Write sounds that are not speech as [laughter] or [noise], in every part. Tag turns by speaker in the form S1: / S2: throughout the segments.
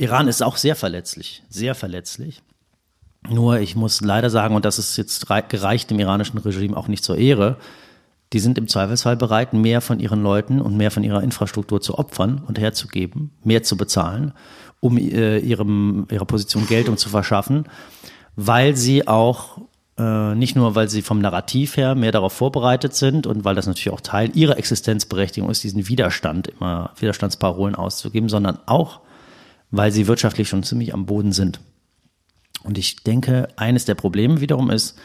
S1: Iran ist auch sehr verletzlich, sehr verletzlich. Nur ich muss leider sagen, und das ist jetzt gereicht dem iranischen Regime auch nicht zur Ehre, die sind im Zweifelsfall bereit, mehr von ihren Leuten und mehr von ihrer Infrastruktur zu opfern und herzugeben, mehr zu bezahlen, um äh, ihrem, ihrer Position Geltung zu verschaffen, weil sie auch äh, nicht nur, weil sie vom Narrativ her mehr darauf vorbereitet sind und weil das natürlich auch Teil ihrer Existenzberechtigung ist, diesen Widerstand immer Widerstandsparolen auszugeben, sondern auch, weil sie wirtschaftlich schon ziemlich am Boden sind. Und ich denke, eines der Probleme wiederum ist,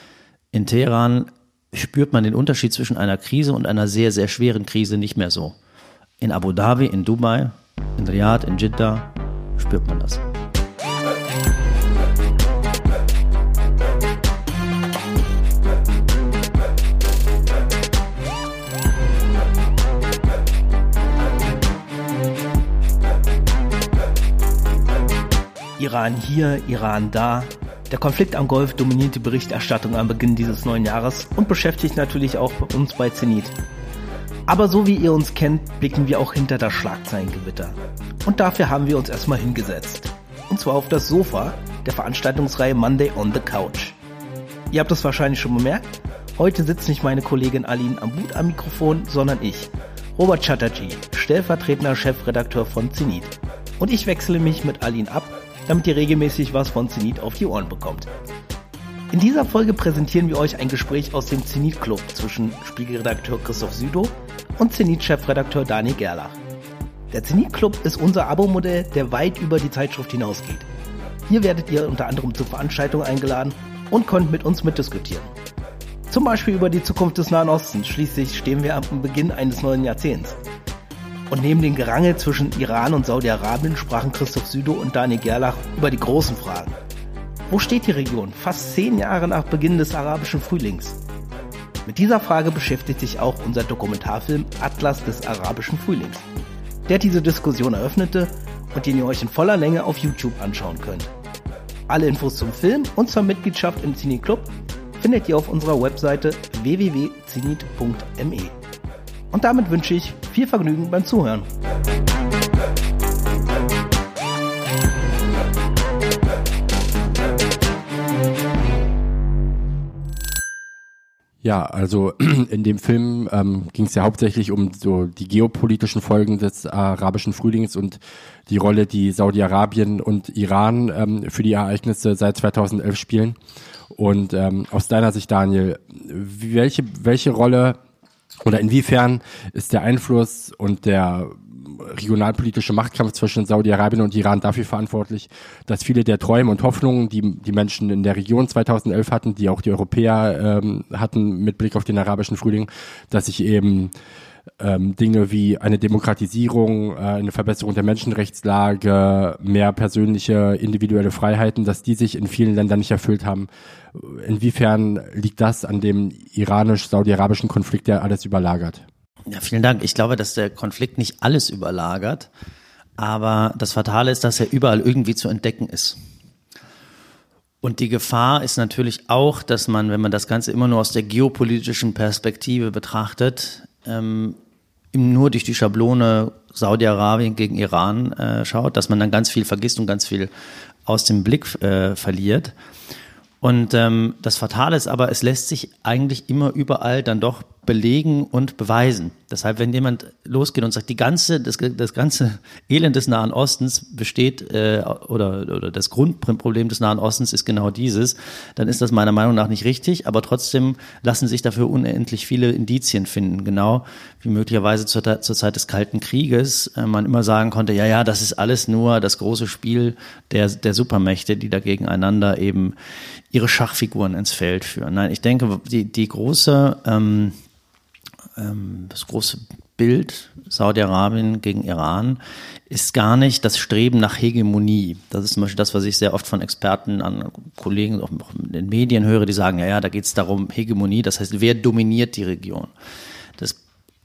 S1: in Teheran spürt man den Unterschied zwischen einer Krise und einer sehr, sehr schweren Krise nicht mehr so. In Abu Dhabi, in Dubai, in Riyadh, in Jeddah spürt man das.
S2: Iran hier, Iran da. Der Konflikt am Golf dominiert die Berichterstattung am Beginn dieses neuen Jahres und beschäftigt natürlich auch uns bei Zenit. Aber so wie ihr uns kennt, blicken wir auch hinter das Schlagzeilengewitter. Und dafür haben wir uns erstmal hingesetzt. Und zwar auf das Sofa der Veranstaltungsreihe Monday on the Couch. Ihr habt es wahrscheinlich schon bemerkt, heute sitzt nicht meine Kollegin Aline Ambut am Mikrofon, sondern ich, Robert Chatterjee, stellvertretender Chefredakteur von Zenit. Und ich wechsle mich mit Aline ab damit ihr regelmäßig was von Zenit auf die Ohren bekommt. In dieser Folge präsentieren wir euch ein Gespräch aus dem Zenit Club zwischen Spiegelredakteur Christoph Südow und Zenit-Chefredakteur Dani Gerlach. Der Zenit Club ist unser Abo-Modell, der weit über die Zeitschrift hinausgeht. Hier werdet ihr unter anderem zu Veranstaltungen eingeladen und könnt mit uns mitdiskutieren. Zum Beispiel über die Zukunft des Nahen Ostens. Schließlich stehen wir am Beginn eines neuen Jahrzehnts. Und neben dem Gerangel zwischen Iran und Saudi-Arabien sprachen Christoph Südow und Dani Gerlach über die großen Fragen. Wo steht die Region fast zehn Jahre nach Beginn des arabischen Frühlings? Mit dieser Frage beschäftigt sich auch unser Dokumentarfilm Atlas des arabischen Frühlings, der diese Diskussion eröffnete und den ihr euch in voller Länge auf YouTube anschauen könnt. Alle Infos zum Film und zur Mitgliedschaft im Cine Club findet ihr auf unserer Webseite www.zinit.me. Und damit wünsche ich viel Vergnügen beim Zuhören.
S3: Ja, also [clears throat] in dem Film ähm, ging es ja hauptsächlich um so die geopolitischen Folgen des arabischen Frühlings und die Rolle, die Saudi-Arabien und Iran ähm, für die Ereignisse seit 2011 spielen. Und ähm, aus deiner Sicht, Daniel, welche, welche Rolle oder inwiefern ist der Einfluss und der regionalpolitische Machtkampf zwischen Saudi-Arabien und Iran dafür verantwortlich, dass viele der Träume und Hoffnungen, die die Menschen in der Region 2011 hatten, die auch die Europäer ähm, hatten mit Blick auf den arabischen Frühling, dass sich eben ähm, Dinge wie eine Demokratisierung, äh, eine Verbesserung der Menschenrechtslage, mehr persönliche, individuelle Freiheiten, dass die sich in vielen Ländern nicht erfüllt haben. Inwiefern liegt das an dem iranisch-saudi-arabischen Konflikt, der alles überlagert?
S1: Ja, vielen Dank. Ich glaube, dass der Konflikt nicht alles überlagert, aber das Fatale ist, dass er überall irgendwie zu entdecken ist. Und die Gefahr ist natürlich auch, dass man, wenn man das Ganze immer nur aus der geopolitischen Perspektive betrachtet, ähm, nur durch die Schablone Saudi-Arabien gegen Iran äh, schaut, dass man dann ganz viel vergisst und ganz viel aus dem Blick äh, verliert. Und ähm, das Fatale ist aber, es lässt sich eigentlich immer überall dann doch belegen und beweisen. Deshalb, wenn jemand losgeht und sagt, die ganze, das, das ganze Elend des Nahen Ostens besteht äh, oder, oder das Grundproblem des Nahen Ostens ist genau dieses, dann ist das meiner Meinung nach nicht richtig, aber trotzdem lassen sich dafür unendlich viele Indizien finden, genau wie möglicherweise zur, zur Zeit des Kalten Krieges äh, man immer sagen konnte, ja, ja, das ist alles nur das große Spiel der, der Supermächte, die da gegeneinander eben ihre Schachfiguren ins Feld führen. Nein, ich denke, die, die große ähm, ähm, das große Bild Saudi-Arabien gegen Iran ist gar nicht das Streben nach Hegemonie. Das ist zum Beispiel das, was ich sehr oft von Experten an Kollegen, auch in den Medien höre, die sagen, ja, ja, da geht es darum, Hegemonie, das heißt, wer dominiert die Region? Das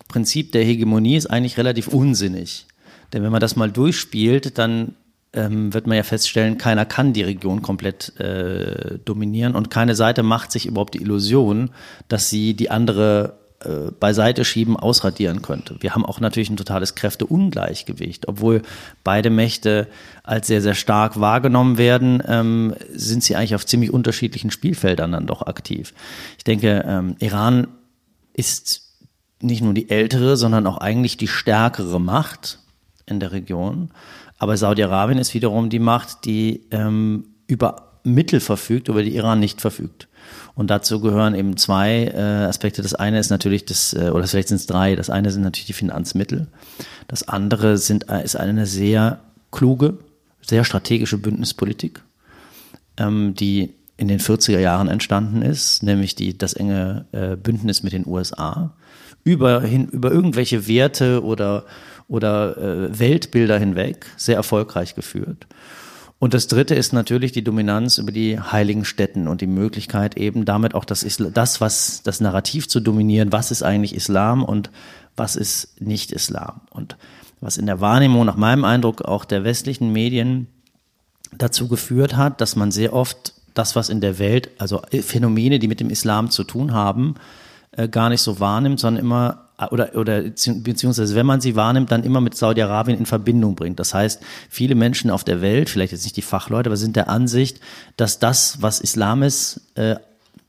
S1: Prinzip der Hegemonie ist eigentlich relativ unsinnig. Denn wenn man das mal durchspielt, dann ähm, wird man ja feststellen, keiner kann die Region komplett äh, dominieren und keine Seite macht sich überhaupt die Illusion, dass sie die andere äh, beiseite schieben, ausradieren könnte. Wir haben auch natürlich ein totales Kräfteungleichgewicht. Obwohl beide Mächte als sehr, sehr stark wahrgenommen werden, ähm, sind sie eigentlich auf ziemlich unterschiedlichen Spielfeldern dann doch aktiv. Ich denke, ähm, Iran ist nicht nur die ältere, sondern auch eigentlich die stärkere Macht in der Region. Aber Saudi-Arabien ist wiederum die Macht, die ähm, über Mittel verfügt, über die Iran nicht verfügt. Und dazu gehören eben zwei äh, Aspekte. Das eine ist natürlich das, äh, oder vielleicht sind es drei. Das eine sind natürlich die Finanzmittel. Das andere sind, äh, ist eine sehr kluge, sehr strategische Bündnispolitik, ähm, die in den 40er Jahren entstanden ist, nämlich die, das enge äh, Bündnis mit den USA über, hin, über irgendwelche Werte oder, oder äh, Weltbilder hinweg sehr erfolgreich geführt. Und das dritte ist natürlich die Dominanz über die heiligen Städten und die Möglichkeit eben damit auch das, Isla das was, das Narrativ zu dominieren. Was ist eigentlich Islam und was ist nicht Islam? Und was in der Wahrnehmung nach meinem Eindruck auch der westlichen Medien dazu geführt hat, dass man sehr oft das, was in der Welt, also Phänomene, die mit dem Islam zu tun haben, äh, gar nicht so wahrnimmt, sondern immer oder, oder beziehungsweise wenn man sie wahrnimmt, dann immer mit Saudi-Arabien in Verbindung bringt. Das heißt, viele Menschen auf der Welt, vielleicht jetzt nicht die Fachleute, aber sind der Ansicht, dass das, was Islam ist, äh,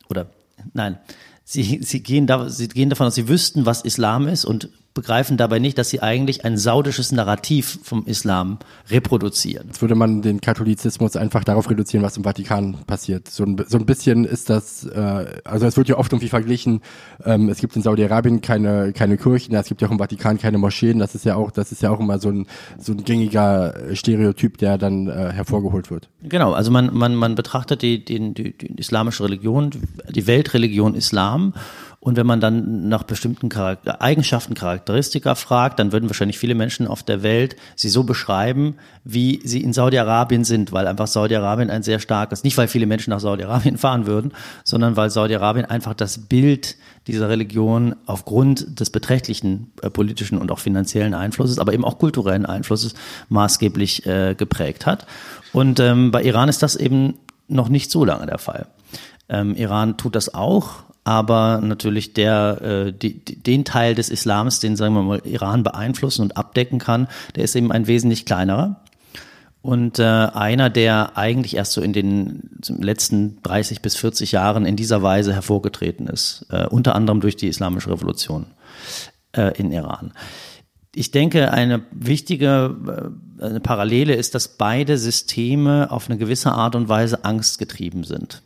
S1: oder nein, sie, sie, gehen da, sie gehen davon aus, sie wüssten, was Islam ist und begreifen dabei nicht, dass sie eigentlich ein saudisches Narrativ vom Islam reproduzieren.
S3: Jetzt würde man den Katholizismus einfach darauf reduzieren, was im Vatikan passiert. So ein, so ein bisschen ist das, äh, also es wird ja oft irgendwie verglichen, ähm, es gibt in Saudi-Arabien keine, keine Kirchen, es gibt ja auch im Vatikan keine Moscheen, das ist ja auch, das ist ja auch immer so ein, so ein gängiger Stereotyp, der dann äh, hervorgeholt wird.
S1: Genau, also man, man, man betrachtet die, die, die, die islamische Religion, die Weltreligion Islam und wenn man dann nach bestimmten Charakter Eigenschaften, Charakteristika fragt, dann würden wahrscheinlich viele Menschen auf der Welt sie so beschreiben, wie sie in Saudi-Arabien sind, weil einfach Saudi-Arabien ein sehr starkes, nicht weil viele Menschen nach Saudi-Arabien [laughs] fahren würden, sondern weil Saudi-Arabien einfach das Bild dieser Religion aufgrund des beträchtlichen äh, politischen und auch finanziellen Einflusses, aber eben auch kulturellen Einflusses maßgeblich äh, geprägt hat. Und ähm, bei Iran ist das eben noch nicht so lange der Fall. Ähm, Iran tut das auch, aber natürlich der, äh, die, den Teil des Islams, den sagen wir mal Iran beeinflussen und abdecken kann, der ist eben ein wesentlich kleinerer. Und äh, einer, der eigentlich erst so in den letzten 30 bis 40 Jahren in dieser Weise hervorgetreten ist, äh, unter anderem durch die Islamische Revolution äh, in Iran. Ich denke, eine wichtige äh, eine Parallele ist, dass beide Systeme auf eine gewisse Art und Weise angstgetrieben sind.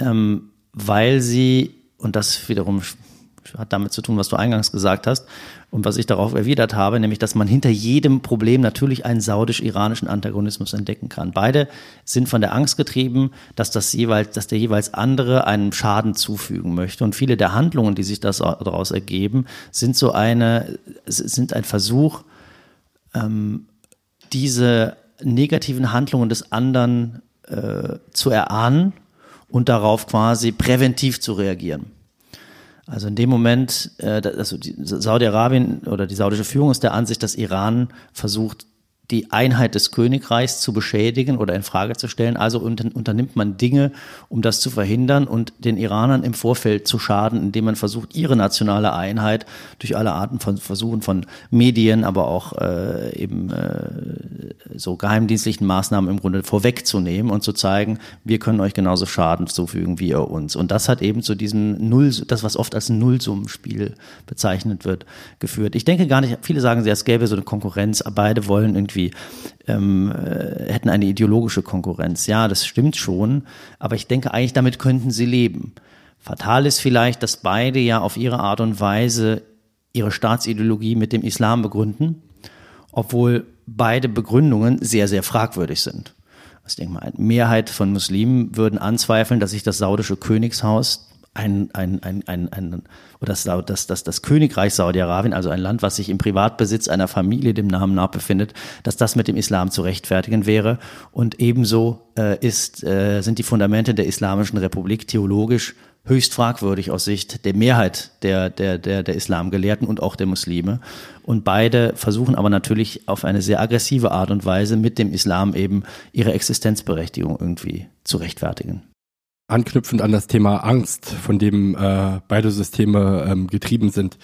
S1: Ähm, weil sie, und das wiederum hat damit zu tun, was du eingangs gesagt hast und was ich darauf erwidert habe, nämlich, dass man hinter jedem Problem natürlich einen saudisch-iranischen Antagonismus entdecken kann. Beide sind von der Angst getrieben, dass das jeweils, dass der jeweils andere einen Schaden zufügen möchte. Und viele der Handlungen, die sich daraus ergeben, sind so eine, sind ein Versuch, ähm, diese negativen Handlungen des anderen äh, zu erahnen und darauf quasi präventiv zu reagieren. Also in dem Moment, äh, also Saudi-Arabien oder die saudische Führung ist der Ansicht, dass Iran versucht, die Einheit des Königreichs zu beschädigen oder in Frage zu stellen. Also unternimmt man Dinge, um das zu verhindern und den Iranern im Vorfeld zu schaden, indem man versucht, ihre nationale Einheit durch alle Arten von Versuchen von Medien, aber auch äh, eben äh, so geheimdienstlichen Maßnahmen im Grunde vorwegzunehmen und zu zeigen, wir können euch genauso Schaden zufügen wie ihr uns. Und das hat eben zu diesem Null, das was oft als Nullsummenspiel bezeichnet wird, geführt. Ich denke gar nicht, viele sagen, es gäbe so eine Konkurrenz, beide wollen irgendwie irgendwie ähm, äh, hätten eine ideologische Konkurrenz. Ja, das stimmt schon, aber ich denke eigentlich, damit könnten sie leben. Fatal ist vielleicht, dass beide ja auf ihre Art und Weise ihre Staatsideologie mit dem Islam begründen, obwohl beide Begründungen sehr, sehr fragwürdig sind. Ich denke mal, eine Mehrheit von Muslimen würden anzweifeln, dass sich das saudische Königshaus ein, ein, ein, ein, ein oder das, das, das, das Königreich Saudi-Arabien, also ein Land, was sich im Privatbesitz einer Familie dem Namen nach befindet, dass das mit dem Islam zu rechtfertigen wäre. Und ebenso äh, ist, äh, sind die Fundamente der Islamischen Republik theologisch höchst fragwürdig aus Sicht der Mehrheit der, der, der, der Islamgelehrten und auch der Muslime. Und beide versuchen aber natürlich auf eine sehr aggressive Art und Weise mit dem Islam eben ihre Existenzberechtigung irgendwie zu rechtfertigen.
S3: Anknüpfend an das Thema Angst, von dem äh, beide Systeme ähm, getrieben sind,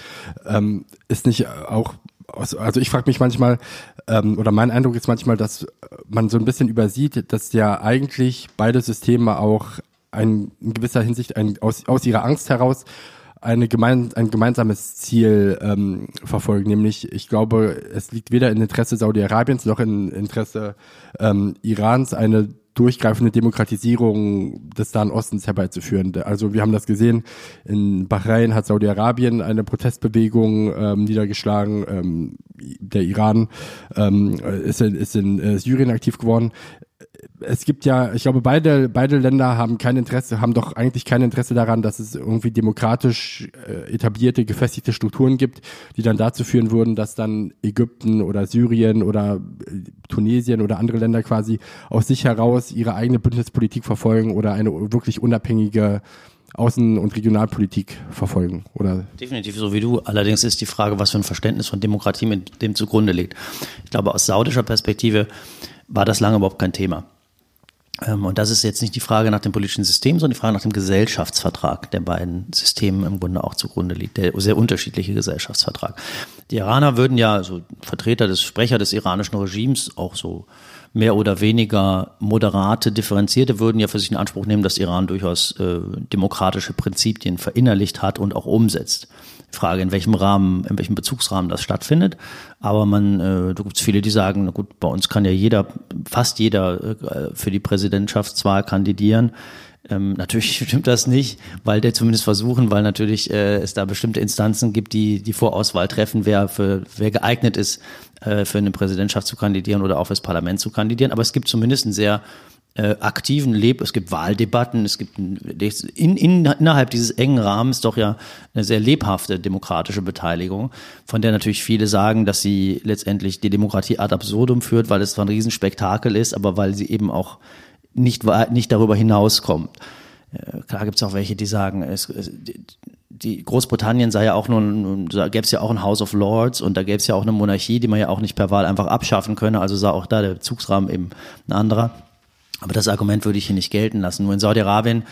S3: ähm, ist nicht auch, also ich frage mich manchmal, ähm, oder mein Eindruck ist manchmal, dass man so ein bisschen übersieht, dass ja eigentlich beide Systeme auch ein, in gewisser Hinsicht ein, aus, aus ihrer Angst heraus eine gemein, ein gemeinsames Ziel ähm, verfolgen, nämlich ich glaube, es liegt weder im Interesse Saudi-Arabiens noch im Interesse ähm, Irans, eine durchgreifende Demokratisierung des Nahen Ostens herbeizuführen. Also wir haben das gesehen, in Bahrain hat Saudi-Arabien eine Protestbewegung ähm, niedergeschlagen, ähm, der Iran ähm, ist in, ist in äh, Syrien aktiv geworden es gibt ja, ich glaube, beide, beide Länder haben kein Interesse, haben doch eigentlich kein Interesse daran, dass es irgendwie demokratisch äh, etablierte, gefestigte Strukturen gibt, die dann dazu führen würden, dass dann Ägypten oder Syrien oder äh, Tunesien oder andere Länder quasi aus sich heraus ihre eigene Bündnispolitik verfolgen oder eine wirklich unabhängige Außen- und Regionalpolitik verfolgen, oder?
S1: Definitiv so wie du. Allerdings ist die Frage, was für ein Verständnis von Demokratie mit dem zugrunde liegt. Ich glaube, aus saudischer Perspektive war das lange überhaupt kein Thema. Ähm, und das ist jetzt nicht die Frage nach dem politischen System, sondern die Frage nach dem Gesellschaftsvertrag der beiden Systeme im Grunde auch zugrunde liegt, der sehr unterschiedliche Gesellschaftsvertrag. Die Iraner würden ja, also Vertreter des Sprecher des iranischen Regimes, auch so mehr oder weniger moderate, differenzierte, würden ja für sich in Anspruch nehmen, dass Iran durchaus äh, demokratische Prinzipien verinnerlicht hat und auch umsetzt. Frage, in welchem Rahmen, in welchem Bezugsrahmen das stattfindet. Aber man, äh, da gibt es viele, die sagen, na gut, bei uns kann ja jeder, fast jeder äh, für die Präsidentschaftswahl kandidieren. Ähm, natürlich [laughs] stimmt das nicht, weil der zumindest versuchen, weil natürlich äh, es da bestimmte Instanzen gibt, die die Vorauswahl treffen, wer für wer geeignet ist, äh, für eine Präsidentschaft zu kandidieren oder auch fürs Parlament zu kandidieren. Aber es gibt zumindest ein sehr äh, aktiven Leb, es gibt Wahldebatten, es gibt in, in, innerhalb dieses engen Rahmens doch ja eine sehr lebhafte demokratische Beteiligung, von der natürlich viele sagen, dass sie letztendlich die Demokratie ad absurdum führt, weil es zwar ein Riesenspektakel ist, aber weil sie eben auch nicht, nicht darüber hinauskommt. Äh, klar gibt es auch welche, die sagen, es, es, die Großbritannien sei ja auch nun, da gäbe es ja auch ein House of Lords und da gäbe es ja auch eine Monarchie, die man ja auch nicht per Wahl einfach abschaffen könne, also sei auch da der Bezugsrahmen eben ein anderer. Aber das Argument würde ich hier nicht gelten lassen. Nur in Saudi-Arabien,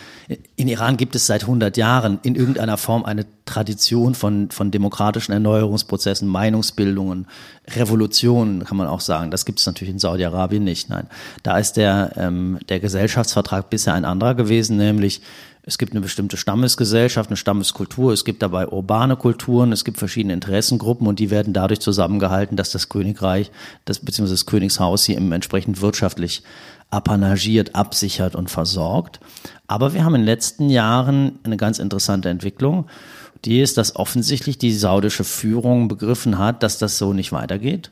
S1: in Iran gibt es seit 100 Jahren in irgendeiner Form eine Tradition von, von demokratischen Erneuerungsprozessen, Meinungsbildungen, Revolutionen, kann man auch sagen. Das gibt es natürlich in Saudi-Arabien nicht. Nein, da ist der, ähm, der Gesellschaftsvertrag bisher ein anderer gewesen, nämlich es gibt eine bestimmte Stammesgesellschaft, eine Stammeskultur, es gibt dabei urbane Kulturen, es gibt verschiedene Interessengruppen und die werden dadurch zusammengehalten, dass das Königreich, das, beziehungsweise das Königshaus hier eben entsprechend wirtschaftlich apanagiert, absichert und versorgt. Aber wir haben in den letzten Jahren eine ganz interessante Entwicklung. Die ist, dass offensichtlich die saudische Führung begriffen hat, dass das so nicht weitergeht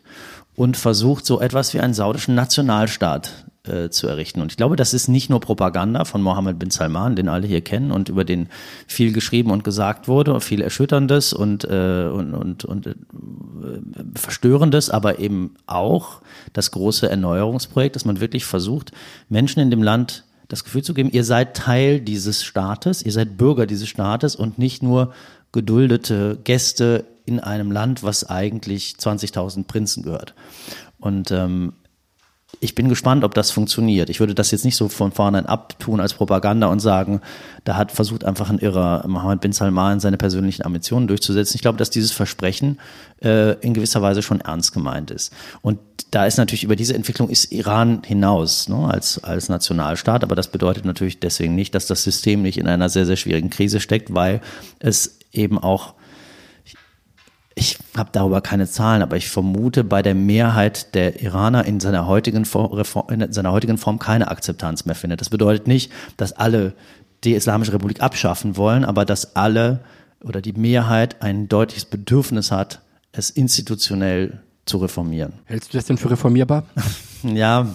S1: und versucht, so etwas wie einen saudischen Nationalstaat äh, zu errichten. Und ich glaube, das ist nicht nur Propaganda von Mohammed bin Salman, den alle hier kennen und über den viel geschrieben und gesagt wurde, viel Erschütterndes und, äh, und, und, und äh, Verstörendes, aber eben auch das große Erneuerungsprojekt, dass man wirklich versucht, Menschen in dem Land das Gefühl zu geben, ihr seid Teil dieses Staates, ihr seid Bürger dieses Staates und nicht nur geduldete Gäste in einem Land, was eigentlich 20.000 Prinzen gehört. Und ähm, ich bin gespannt, ob das funktioniert. Ich würde das jetzt nicht so von vornherein abtun als Propaganda und sagen, da hat versucht einfach ein irrer Mohammed bin Salman seine persönlichen Ambitionen durchzusetzen. Ich glaube, dass dieses Versprechen äh, in gewisser Weise schon ernst gemeint ist. Und da ist natürlich über diese Entwicklung ist Iran hinaus ne, als, als Nationalstaat, aber das bedeutet natürlich deswegen nicht, dass das System nicht in einer sehr, sehr schwierigen Krise steckt, weil es eben auch ich habe darüber keine Zahlen, aber ich vermute bei der Mehrheit der Iraner in seiner heutigen Form, in seiner heutigen Form keine Akzeptanz mehr findet. Das bedeutet nicht, dass alle die Islamische Republik abschaffen wollen, aber dass alle oder die Mehrheit ein deutliches Bedürfnis hat, es institutionell zu reformieren.
S3: Hältst du das denn für reformierbar? [laughs]
S1: ja,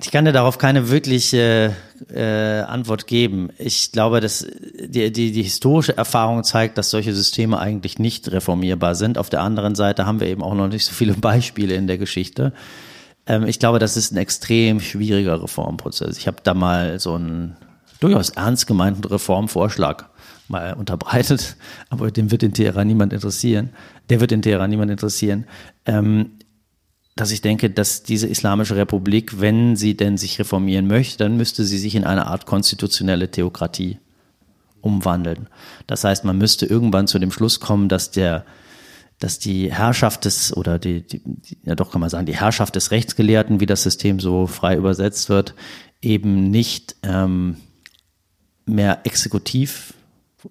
S1: ich kann dir darauf keine wirkliche äh, Antwort geben. Ich glaube, dass die, die, die historische Erfahrung zeigt, dass solche Systeme eigentlich nicht reformierbar sind. Auf der anderen Seite haben wir eben auch noch nicht so viele [laughs] Beispiele in der Geschichte. Ähm, ich glaube, das ist ein extrem schwieriger Reformprozess. Ich habe da mal so einen durchaus ernst gemeinten Reformvorschlag mal unterbreitet, [laughs] aber dem wird in Teheran niemand interessieren. Der wird in Teheran niemand interessieren. Ähm, dass ich denke, dass diese Islamische Republik, wenn sie denn sich reformieren möchte, dann müsste sie sich in eine Art konstitutionelle Theokratie umwandeln. Das heißt, man müsste irgendwann zu dem Schluss kommen, dass der dass die Herrschaft des, oder die, die, ja doch kann man sagen, die Herrschaft des Rechtsgelehrten, wie das System so frei übersetzt wird, eben nicht ähm, mehr exekutiv,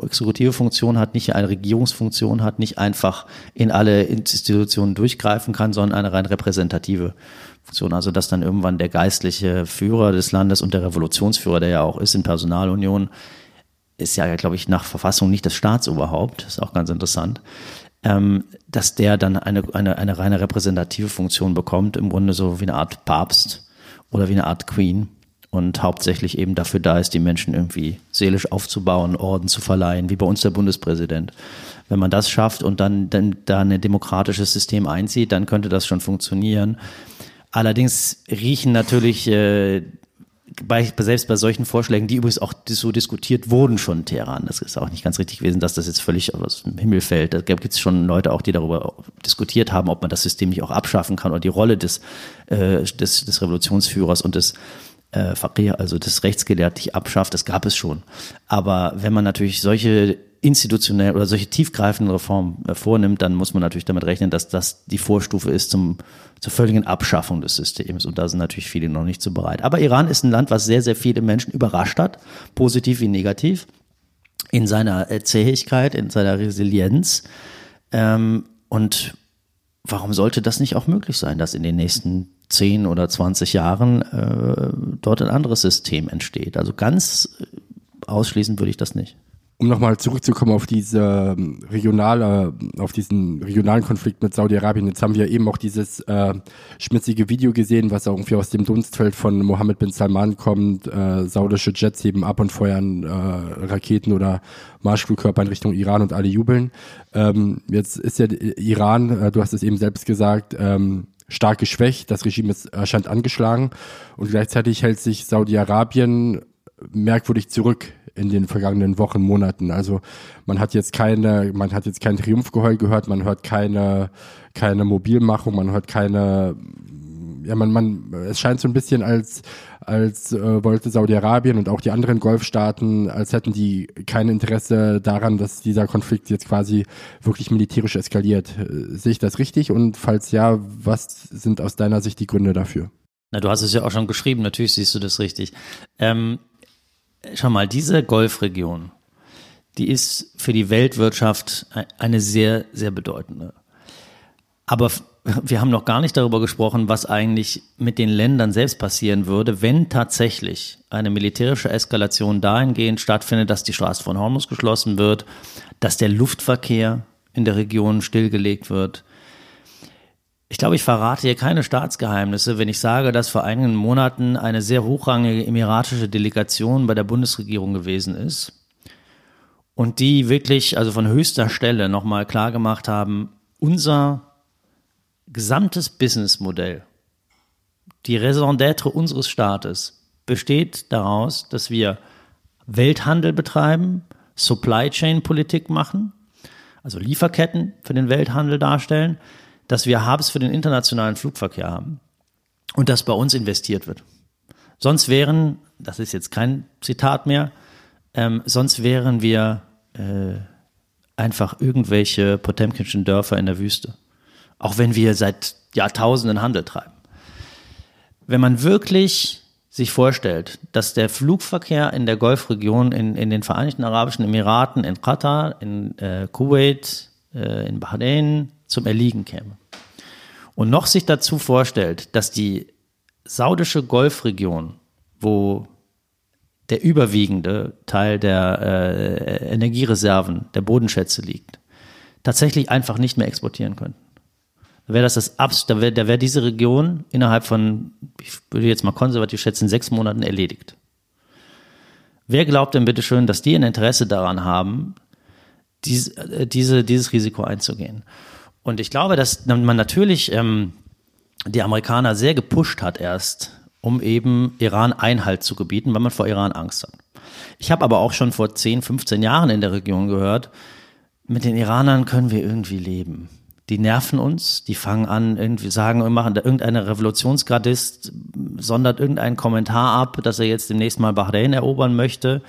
S1: exekutive Funktion hat, nicht eine Regierungsfunktion hat, nicht einfach in alle Institutionen durchgreifen kann, sondern eine rein repräsentative Funktion. Also dass dann irgendwann der geistliche Führer des Landes und der Revolutionsführer, der ja auch ist in Personalunion, ist ja, glaube ich, nach Verfassung nicht das Staatsoberhaupt, ist auch ganz interessant, ähm, dass der dann eine, eine, eine reine repräsentative Funktion bekommt, im Grunde so wie eine Art Papst oder wie eine Art Queen und hauptsächlich eben dafür da ist, die Menschen irgendwie seelisch aufzubauen, Orden zu verleihen, wie bei uns der Bundespräsident. Wenn man das schafft und dann, dann da ein demokratisches System einzieht, dann könnte das schon funktionieren. Allerdings riechen natürlich äh, bei, selbst bei solchen Vorschlägen, die übrigens auch so diskutiert wurden schon Teheran, das ist auch nicht ganz richtig gewesen, dass das jetzt völlig aus dem Himmel fällt. Da gibt es schon Leute auch, die darüber diskutiert haben, ob man das System nicht auch abschaffen kann oder die Rolle des, äh, des, des Revolutionsführers und des äh, Faqih, also des Rechtsgelehrten abschafft, das gab es schon. Aber wenn man natürlich solche institutionell oder solche tiefgreifenden Reformen äh, vornimmt, dann muss man natürlich damit rechnen, dass das die Vorstufe ist zum, zur völligen Abschaffung des Systems. Und da sind natürlich viele noch nicht so bereit. Aber Iran ist ein Land, was sehr, sehr viele Menschen überrascht hat, positiv wie negativ, in seiner äh, Zähigkeit, in seiner Resilienz. Ähm, und warum sollte das nicht auch möglich sein, dass in den nächsten 10 oder 20 Jahren äh, dort ein anderes System entsteht? Also ganz äh, ausschließen würde ich das nicht
S3: um nochmal zurückzukommen auf diese ähm, regionale, auf diesen regionalen Konflikt mit Saudi-Arabien, jetzt haben wir eben auch dieses äh, schmutzige Video gesehen, was irgendwie aus dem Dunstfeld von Mohammed bin Salman kommt. Äh, saudische Jets heben ab und feuern äh, Raketen oder Marschflugkörper in Richtung Iran und alle jubeln. Ähm, jetzt ist ja Iran, äh, du hast es eben selbst gesagt, ähm, stark geschwächt, das Regime ist erscheint angeschlagen und gleichzeitig hält sich Saudi-Arabien merkwürdig zurück in den vergangenen Wochen, Monaten. Also man hat jetzt keine, man hat jetzt kein Triumphgeheul gehört, man hört keine, keine Mobilmachung, man hört keine, ja, man, man, es scheint so ein bisschen als, als äh, wollte Saudi-Arabien und auch die anderen Golfstaaten, als hätten die kein Interesse daran, dass dieser Konflikt jetzt quasi wirklich militärisch eskaliert. Äh, sehe ich das richtig? Und falls ja, was sind aus deiner Sicht die Gründe dafür?
S1: Na, du hast es ja auch schon geschrieben, natürlich siehst du das richtig. Ähm, schau mal, diese Golfregion, die ist für die Weltwirtschaft eine sehr, sehr bedeutende. Aber wir haben noch gar nicht darüber gesprochen, was eigentlich mit den Ländern selbst passieren würde, wenn tatsächlich eine militärische Eskalation dahingehend stattfindet, dass die Straße von Hormuz geschlossen wird, dass der Luftverkehr in der Region stillgelegt wird, ich glaube, ich verrate hier keine Staatsgeheimnisse, wenn ich sage, dass vor einigen Monaten eine sehr hochrangige emiratische Delegation bei der Bundesregierung gewesen ist und die wirklich, also von höchster Stelle nochmal klargemacht haben, unser gesamtes Businessmodell, die Raison d'être unseres Staates besteht daraus, dass wir Welthandel betreiben, Supply Chain Politik machen, also Lieferketten für den Welthandel darstellen, dass wir Hubs für den internationalen Flugverkehr haben und dass bei uns investiert wird. Sonst wären, das ist jetzt kein Zitat mehr, ähm, sonst wären wir äh, einfach irgendwelche potemkinschen Dörfer in der Wüste. Auch wenn wir seit Jahrtausenden Handel treiben. Wenn man wirklich sich vorstellt, dass der Flugverkehr in der Golfregion, in, in den Vereinigten Arabischen Emiraten, in Katar, in äh, Kuwait, äh, in Bahrain zum Erliegen käme, und noch sich dazu vorstellt, dass die saudische Golfregion, wo der überwiegende Teil der äh, Energiereserven, der Bodenschätze liegt, tatsächlich einfach nicht mehr exportieren könnten. Wäre das das Abs, da wäre da wär diese Region innerhalb von, ich würde jetzt mal konservativ schätzen, sechs Monaten erledigt. Wer glaubt denn bitte schön, dass die ein Interesse daran haben, dies, äh, diese, dieses Risiko einzugehen? Und ich glaube, dass man natürlich ähm, die Amerikaner sehr gepusht hat erst, um eben Iran Einhalt zu gebieten, weil man vor Iran Angst hat. Ich habe aber auch schon vor 10, 15 Jahren in der Region gehört, mit den Iranern können wir irgendwie leben. Die nerven uns, die fangen an, irgendwie sagen, machen da irgendeine Revolutionsgardist, sondert irgendeinen Kommentar ab, dass er jetzt demnächst mal Bahrain erobern möchte.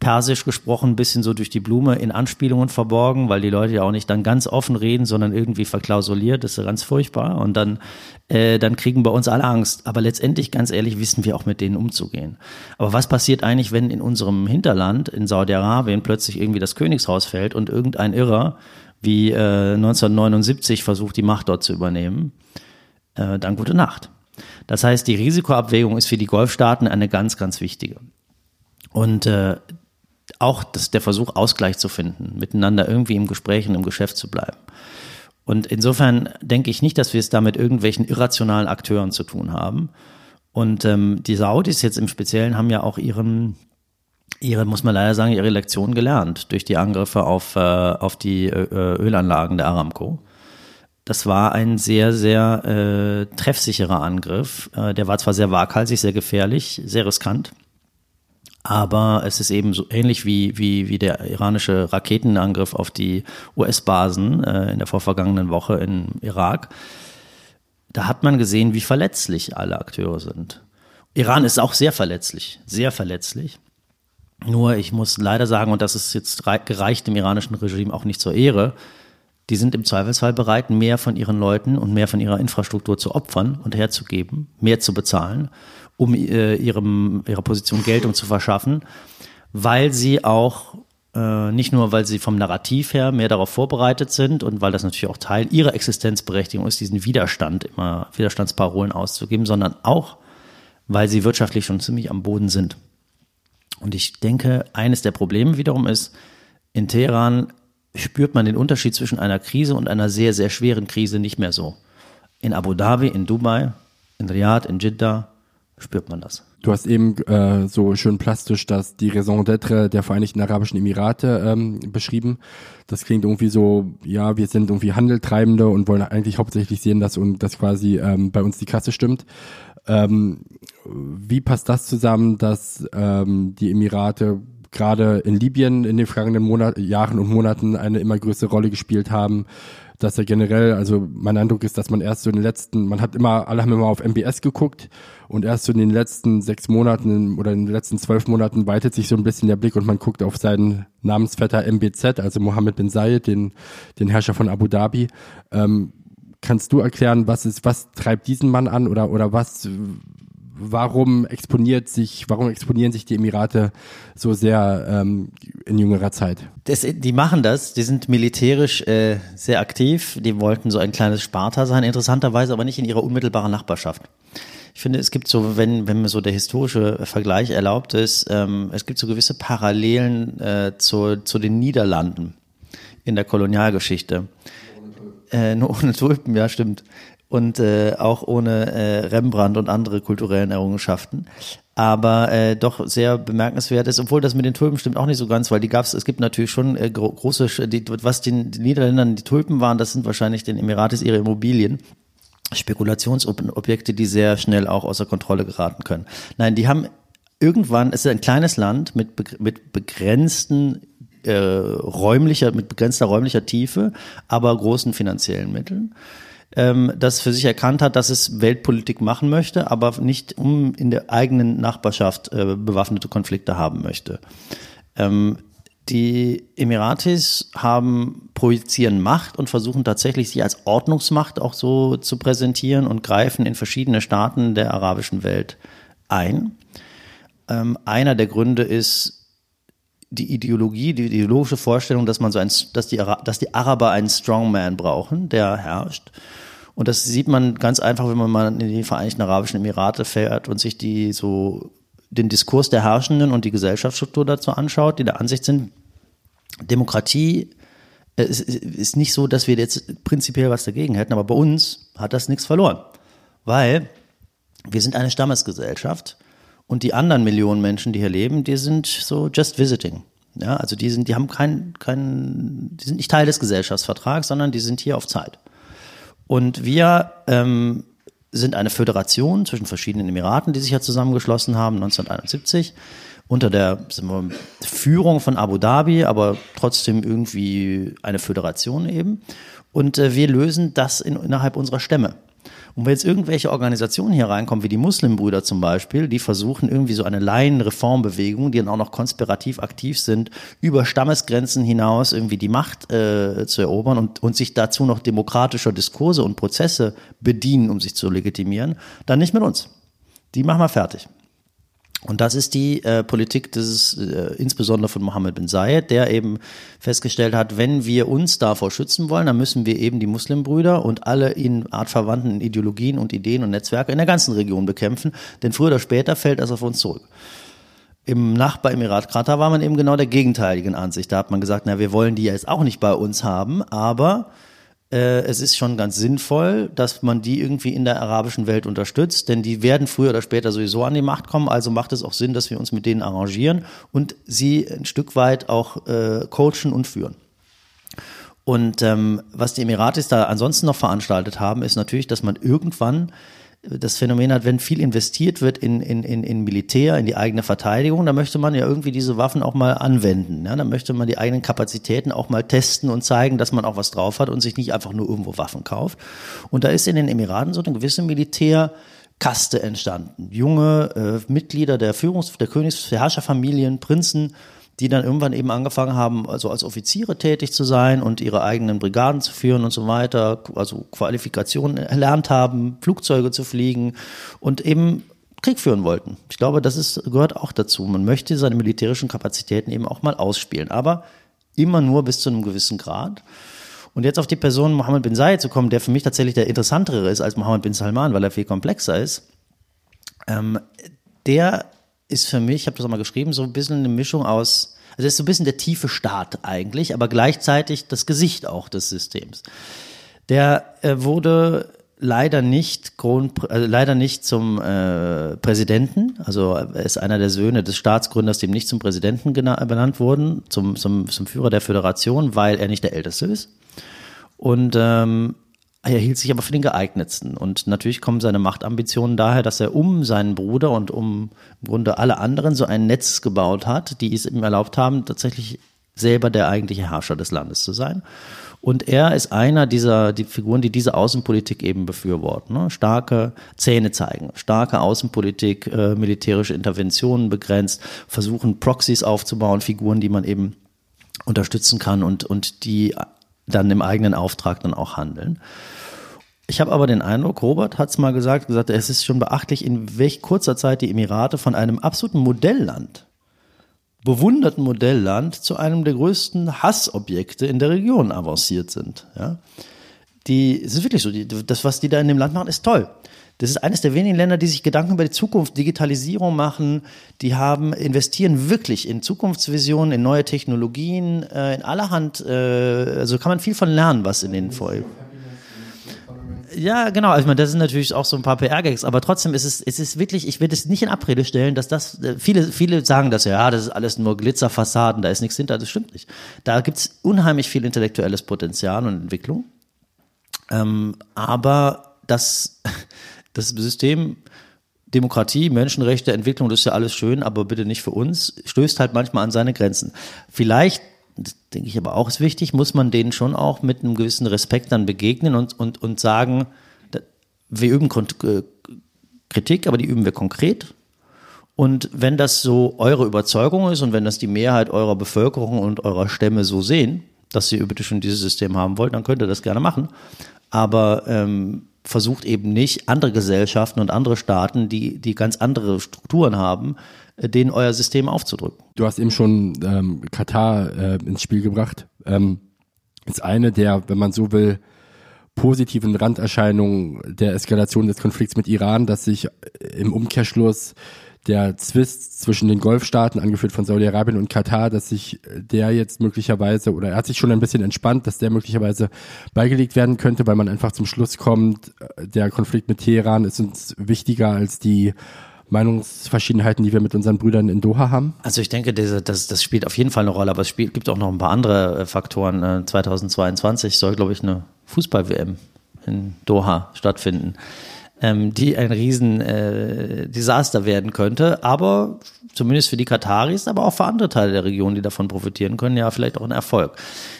S1: Persisch gesprochen, bisschen so durch die Blume in Anspielungen verborgen, weil die Leute ja auch nicht dann ganz offen reden, sondern irgendwie verklausuliert, das ist ganz furchtbar. Und dann, äh, dann kriegen bei uns alle Angst. Aber letztendlich, ganz ehrlich, wissen wir auch mit denen umzugehen. Aber was passiert eigentlich, wenn in unserem Hinterland, in Saudi-Arabien, plötzlich irgendwie das Königshaus fällt und irgendein Irrer wie äh, 1979 versucht, die Macht dort zu übernehmen, äh, dann gute Nacht. Das heißt, die Risikoabwägung ist für die Golfstaaten eine ganz, ganz wichtige. Und äh, auch das, der Versuch, Ausgleich zu finden, miteinander irgendwie im Gespräch und im Geschäft zu bleiben. Und insofern denke ich nicht, dass wir es da mit irgendwelchen irrationalen Akteuren zu tun haben. Und ähm, die Saudis jetzt im Speziellen haben ja auch ihren ihre, muss man leider sagen, ihre Lektion gelernt durch die Angriffe auf, äh, auf die äh, Ölanlagen der Aramco. Das war ein sehr, sehr äh, treffsicherer Angriff. Äh, der war zwar sehr waghalsig, sehr gefährlich, sehr riskant, aber es ist eben so ähnlich wie, wie, wie der iranische Raketenangriff auf die US-Basen äh, in der vorvergangenen Woche in Irak. Da hat man gesehen, wie verletzlich alle Akteure sind. Iran ist auch sehr verletzlich, sehr verletzlich. Nur ich muss leider sagen, und das ist jetzt gereicht dem iranischen Regime auch nicht zur Ehre, die sind im Zweifelsfall bereit, mehr von ihren Leuten und mehr von ihrer Infrastruktur zu opfern und herzugeben, mehr zu bezahlen, um äh, ihrem, ihrer Position Geltung zu verschaffen, weil sie auch äh, nicht nur, weil sie vom Narrativ her mehr darauf vorbereitet sind und weil das natürlich auch Teil ihrer Existenzberechtigung ist, diesen Widerstand, immer Widerstandsparolen auszugeben, sondern auch, weil sie wirtschaftlich schon ziemlich am Boden sind. Und ich denke, eines der Probleme wiederum ist, in Teheran spürt man den Unterschied zwischen einer Krise und einer sehr, sehr schweren Krise nicht mehr so. In Abu Dhabi, in Dubai, in Riyadh, in Jeddah spürt man das.
S3: Du hast eben äh, so schön plastisch das die Raison d'être der Vereinigten Arabischen Emirate ähm, beschrieben. Das klingt irgendwie so, ja, wir sind irgendwie Handeltreibende und wollen eigentlich hauptsächlich sehen, dass, und, dass quasi ähm, bei uns die Kasse stimmt. Ähm, wie passt das zusammen, dass ähm, die Emirate gerade in Libyen in den vergangenen Monat, Jahren und Monaten eine immer größere Rolle gespielt haben? Dass er generell, also mein Eindruck ist, dass man erst so in den letzten, man hat immer, alle haben immer auf MBS geguckt und erst so in den letzten sechs Monaten oder in den letzten zwölf Monaten weitet sich so ein bisschen der Blick und man guckt auf seinen Namensvetter MBZ, also Mohammed bin Zayed, den, den Herrscher von Abu Dhabi. Ähm, kannst du erklären, was ist, was treibt diesen Mann an oder, oder was, warum exponiert sich, warum exponieren sich die Emirate so sehr ähm, in jüngerer Zeit?
S1: Das, die machen das, die sind militärisch äh, sehr aktiv, die wollten so ein kleines Sparta sein, interessanterweise aber nicht in ihrer unmittelbaren Nachbarschaft. Ich finde, es gibt so, wenn, wenn mir so der historische Vergleich erlaubt ist, ähm, es gibt so gewisse Parallelen äh, zu, zu den Niederlanden in der Kolonialgeschichte. Äh, [laughs] nur ohne Tulpen, ja, stimmt und äh, auch ohne äh, Rembrandt und andere kulturellen Errungenschaften. Aber äh, doch sehr bemerkenswert ist, obwohl das mit den Tulpen stimmt auch nicht so ganz, weil die gab's, es gibt natürlich schon äh, gro große, die, was den, den Niederländern die Tulpen waren, das sind wahrscheinlich den Emirates ihre Immobilien. Spekulationsobjekte, die sehr schnell auch außer Kontrolle geraten können. Nein, die haben irgendwann, es ist ein kleines Land mit, mit begrenzten äh, räumlicher, mit begrenzter räumlicher Tiefe, aber großen finanziellen Mitteln ähm, das für sich erkannt hat, dass es Weltpolitik machen möchte, aber nicht um in der eigenen Nachbarschaft äh, bewaffnete Konflikte haben möchte. Ähm, die Emiratis haben projizieren Macht und versuchen tatsächlich sie als Ordnungsmacht auch so zu präsentieren und greifen in verschiedene Staaten der arabischen Welt ein. Ähm, einer der Gründe ist die Ideologie, die ideologische Vorstellung, dass man so ein, dass die, dass die Araber einen Strongman brauchen, der herrscht. Und das sieht man ganz einfach, wenn man mal in die Vereinigten Arabischen Emirate fährt und sich die so den Diskurs der Herrschenden und die Gesellschaftsstruktur dazu anschaut, die der Ansicht sind, Demokratie äh, ist, ist nicht so, dass wir jetzt prinzipiell was dagegen hätten, aber bei uns hat das nichts verloren, weil wir sind eine Stammesgesellschaft und die anderen Millionen Menschen, die hier leben, die sind so just visiting. Ja, also die sind, die haben kein, kein, die sind nicht Teil des Gesellschaftsvertrags, sondern die sind hier auf Zeit. Und wir ähm, sind eine Föderation zwischen verschiedenen Emiraten, die sich ja zusammengeschlossen haben 1971. unter der wir, Führung von Abu Dhabi, aber trotzdem irgendwie eine Föderation eben. Und äh, wir lösen das in, innerhalb unserer Stämme. Und wenn jetzt irgendwelche Organisationen hier reinkommen, wie die Muslimbrüder zum Beispiel, die versuchen irgendwie so eine Laienreformbewegung, die dann auch noch konspirativ aktiv sind, über Stammesgrenzen hinaus irgendwie die Macht äh, zu erobern und, und sich dazu noch demokratischer Diskurse und Prozesse bedienen, um sich zu legitimieren, dann nicht mit uns. Die machen wir fertig. Und das ist die äh, Politik des, äh, insbesondere von Mohammed bin Zayed, der eben festgestellt hat, wenn wir uns davor schützen wollen, dann müssen wir eben die Muslimbrüder und alle in artverwandten Ideologien und Ideen und Netzwerke in der ganzen Region bekämpfen, denn früher oder später fällt das auf uns zurück. Im Nachbaremirat Katar war man eben genau der gegenteiligen Ansicht. Da hat man gesagt, na, wir wollen die jetzt auch nicht bei uns haben, aber es ist schon ganz sinnvoll, dass man die irgendwie in der arabischen Welt unterstützt, denn die werden früher oder später sowieso an die Macht kommen. Also macht es auch Sinn, dass wir uns mit denen arrangieren und sie ein Stück weit auch äh, coachen und führen. Und ähm, was die Emiratis da ansonsten noch veranstaltet haben, ist natürlich, dass man irgendwann das Phänomen hat, wenn viel investiert wird in, in, in, in Militär, in die eigene Verteidigung, dann möchte man ja irgendwie diese Waffen auch mal anwenden. Ja? Dann möchte man die eigenen Kapazitäten auch mal testen und zeigen, dass man auch was drauf hat und sich nicht einfach nur irgendwo Waffen kauft. Und da ist in den Emiraten so eine gewisse Militärkaste entstanden. Junge äh, Mitglieder der Führungs-, der Königs-, der Herrscherfamilien, Prinzen, die dann irgendwann eben angefangen haben, also als Offiziere tätig zu sein und ihre eigenen Brigaden zu führen und so weiter, also Qualifikationen erlernt haben, Flugzeuge zu fliegen und eben Krieg führen wollten. Ich glaube, das ist, gehört auch dazu. Man möchte seine militärischen Kapazitäten eben auch mal ausspielen, aber immer nur bis zu einem gewissen Grad. Und jetzt auf die Person Mohammed bin Zayed zu kommen, der für mich tatsächlich der interessantere ist als Mohammed bin Salman, weil er viel komplexer ist. Ähm, der ist für mich, ich habe das auch mal geschrieben, so ein bisschen eine Mischung aus, also das ist so ein bisschen der tiefe Staat eigentlich, aber gleichzeitig das Gesicht auch des Systems. Der äh, wurde leider nicht Kron, äh, leider nicht zum äh, Präsidenten, also er ist einer der Söhne des Staatsgründers, dem nicht zum Präsidenten benannt wurden, zum, zum, zum Führer der Föderation, weil er nicht der Älteste ist. Und ähm, er hielt sich aber für den geeignetsten. Und natürlich kommen seine Machtambitionen daher, dass er um seinen Bruder und um im Grunde alle anderen so ein Netz gebaut hat, die es ihm erlaubt haben, tatsächlich selber der eigentliche Herrscher des Landes zu sein. Und er ist einer dieser die Figuren, die diese Außenpolitik eben befürworten. Ne? Starke Zähne zeigen, starke Außenpolitik, äh, militärische Interventionen begrenzt, versuchen Proxys aufzubauen, Figuren, die man eben unterstützen kann und, und die dann im eigenen Auftrag dann auch handeln. Ich habe aber den Eindruck, Robert hat es mal gesagt, gesagt, es ist schon beachtlich, in welch kurzer Zeit die Emirate von einem absoluten Modellland, bewunderten Modellland, zu einem der größten Hassobjekte in der Region avanciert sind. Ja? Die, es ist wirklich so, die, das, was die da in dem Land machen, ist toll. Das ist eines der wenigen Länder, die sich Gedanken über die Zukunft, Digitalisierung machen. Die haben, investieren wirklich in Zukunftsvisionen, in neue Technologien, äh, in allerhand, äh, also kann man viel von lernen, was in den vor ja, genau. Also ich meine, das sind natürlich auch so ein paar PR-Gags, aber trotzdem ist es, es ist wirklich, ich will es nicht in Abrede stellen, dass das, äh, viele, viele sagen das ja, ja, das ist alles nur Glitzerfassaden, da ist nichts hinter, das stimmt nicht. Da gibt's unheimlich viel intellektuelles Potenzial und Entwicklung. Ähm, aber das, [laughs] das System Demokratie, Menschenrechte, Entwicklung, das ist ja alles schön, aber bitte nicht für uns, stößt halt manchmal an seine Grenzen. Vielleicht denke ich aber auch ist wichtig, muss man denen schon auch mit einem gewissen Respekt dann begegnen und, und, und sagen, wir üben äh, Kritik, aber die üben wir konkret. Und wenn das so eure Überzeugung ist und wenn das die Mehrheit eurer Bevölkerung und eurer Stämme so sehen, dass ihr bitte schon dieses System haben wollt, dann könnt ihr das gerne machen. Aber ähm, versucht eben nicht andere Gesellschaften und andere Staaten, die, die ganz andere Strukturen haben, äh, denen euer System aufzudrücken.
S3: Du hast eben schon ähm, Katar äh, ins Spiel gebracht. Ähm, ist eine der, wenn man so will, positiven Randerscheinungen der Eskalation des Konflikts mit Iran, dass sich äh, im Umkehrschluss der Zwist zwischen den Golfstaaten, angeführt von Saudi-Arabien und Katar, dass sich der jetzt möglicherweise, oder er hat sich schon ein bisschen entspannt, dass der möglicherweise beigelegt werden könnte, weil man einfach zum Schluss kommt, äh, der Konflikt mit Teheran ist uns wichtiger als die Meinungsverschiedenheiten, die wir mit unseren Brüdern in Doha haben?
S1: Also ich denke, diese, das, das spielt auf jeden Fall eine Rolle, aber es spielt, gibt auch noch ein paar andere äh, Faktoren. 2022 äh, soll, glaube ich, eine Fußball-WM in Doha stattfinden. Ähm, die ein riesen äh, werden könnte, aber zumindest für die Kataris, aber auch für andere Teile der Region, die davon profitieren können, ja vielleicht auch ein Erfolg.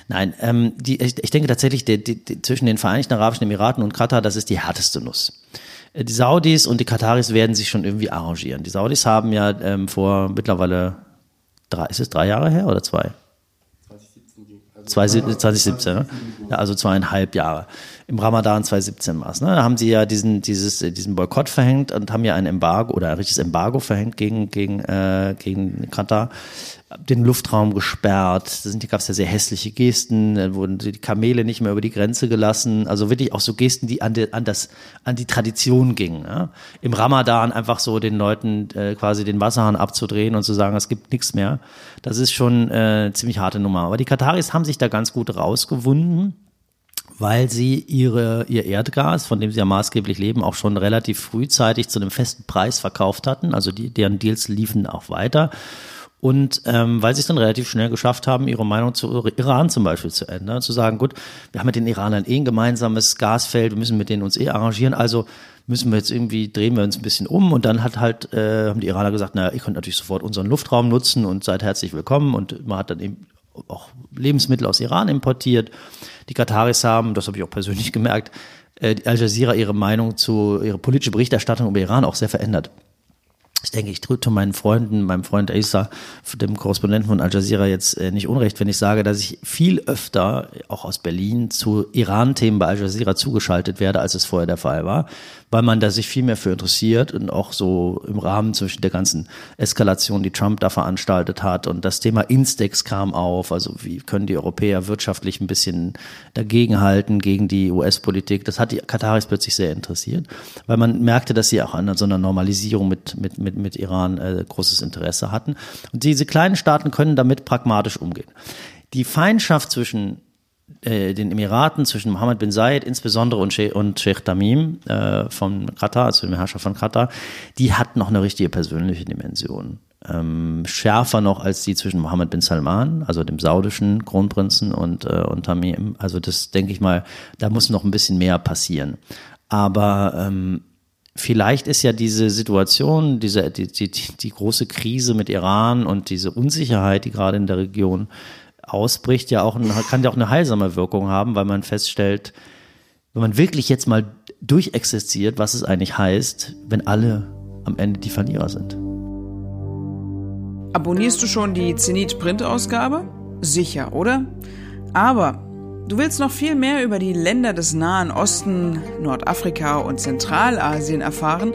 S1: Nein, ähm, die, ich, ich denke tatsächlich, die, die, die, zwischen den Vereinigten Arabischen Emiraten und Katar, das ist die härteste Nuss. Äh, die Saudis und die Kataris werden sich schon irgendwie arrangieren. Die Saudis haben ja ähm, vor mittlerweile drei, ist es drei Jahre her oder zwei? 2017, ne? ja, also zweieinhalb Jahre. Im Ramadan 2017 war es. Ne? Da haben sie ja diesen, dieses, diesen Boykott verhängt und haben ja ein Embargo oder ein richtiges Embargo verhängt gegen, gegen, äh, gegen Katar den Luftraum gesperrt. Da gab es ja sehr hässliche Gesten, da wurden die Kamele nicht mehr über die Grenze gelassen. Also wirklich auch so Gesten, die an, die, an, das, an die Tradition gingen. Ja? Im Ramadan einfach so den Leuten äh, quasi den Wasserhahn abzudrehen und zu sagen, es gibt nichts mehr. Das ist schon äh, ziemlich harte Nummer. Aber die Kataris haben sich da ganz gut rausgewunden weil sie ihre, ihr Erdgas, von dem sie ja maßgeblich leben, auch schon relativ frühzeitig zu einem festen Preis verkauft hatten. Also die, deren Deals liefen auch weiter. Und ähm, weil sie es dann relativ schnell geschafft haben, ihre Meinung zu Iran zum Beispiel zu ändern, zu sagen, gut, wir haben mit den Iranern eh ein gemeinsames Gasfeld, wir müssen mit denen uns eh arrangieren, also müssen wir jetzt irgendwie, drehen wir uns ein bisschen um und dann hat halt, äh, haben die Iraner gesagt, naja, ihr könnt natürlich sofort unseren Luftraum nutzen und seid herzlich willkommen und man hat dann eben auch Lebensmittel aus Iran importiert. Die Kataris haben, das habe ich auch persönlich [laughs] gemerkt, äh, Al Jazeera ihre Meinung zu, ihre politische Berichterstattung über Iran auch sehr verändert ich denke, ich tue meinen Freunden, meinem Freund Asa, dem Korrespondenten von Al Jazeera jetzt äh, nicht unrecht, wenn ich sage, dass ich viel öfter, auch aus Berlin, zu Iran-Themen bei Al Jazeera zugeschaltet werde, als es vorher der Fall war weil man da sich viel mehr für interessiert und auch so im Rahmen zwischen der ganzen Eskalation, die Trump da veranstaltet hat und das Thema Instex kam auf, also wie können die Europäer wirtschaftlich ein bisschen dagegenhalten gegen die US-Politik. Das hat die Kataris plötzlich sehr interessiert, weil man merkte, dass sie auch an so einer Normalisierung mit, mit, mit, mit Iran äh, großes Interesse hatten. Und diese kleinen Staaten können damit pragmatisch umgehen. Die Feindschaft zwischen äh, den Emiraten zwischen Mohammed bin Zayed insbesondere und, Sheikh, und Sheikh Tamim äh, von Katar, also dem Herrscher von Katar, die hat noch eine richtige persönliche Dimension. Ähm, schärfer noch als die zwischen Mohammed bin Salman, also dem saudischen Kronprinzen und, äh, und Tamim. Also das denke ich mal, da muss noch ein bisschen mehr passieren. Aber ähm, vielleicht ist ja diese Situation, diese, die, die, die große Krise mit Iran und diese Unsicherheit, die gerade in der Region ausbricht, ja auch, kann ja auch eine heilsame Wirkung haben, weil man feststellt, wenn man wirklich jetzt mal durchexistiert, was es eigentlich heißt, wenn alle am Ende die Verlierer sind.
S4: Abonnierst du schon die Zenit Print-Ausgabe? Sicher, oder? Aber du willst noch viel mehr über die Länder des Nahen Osten, Nordafrika und Zentralasien erfahren?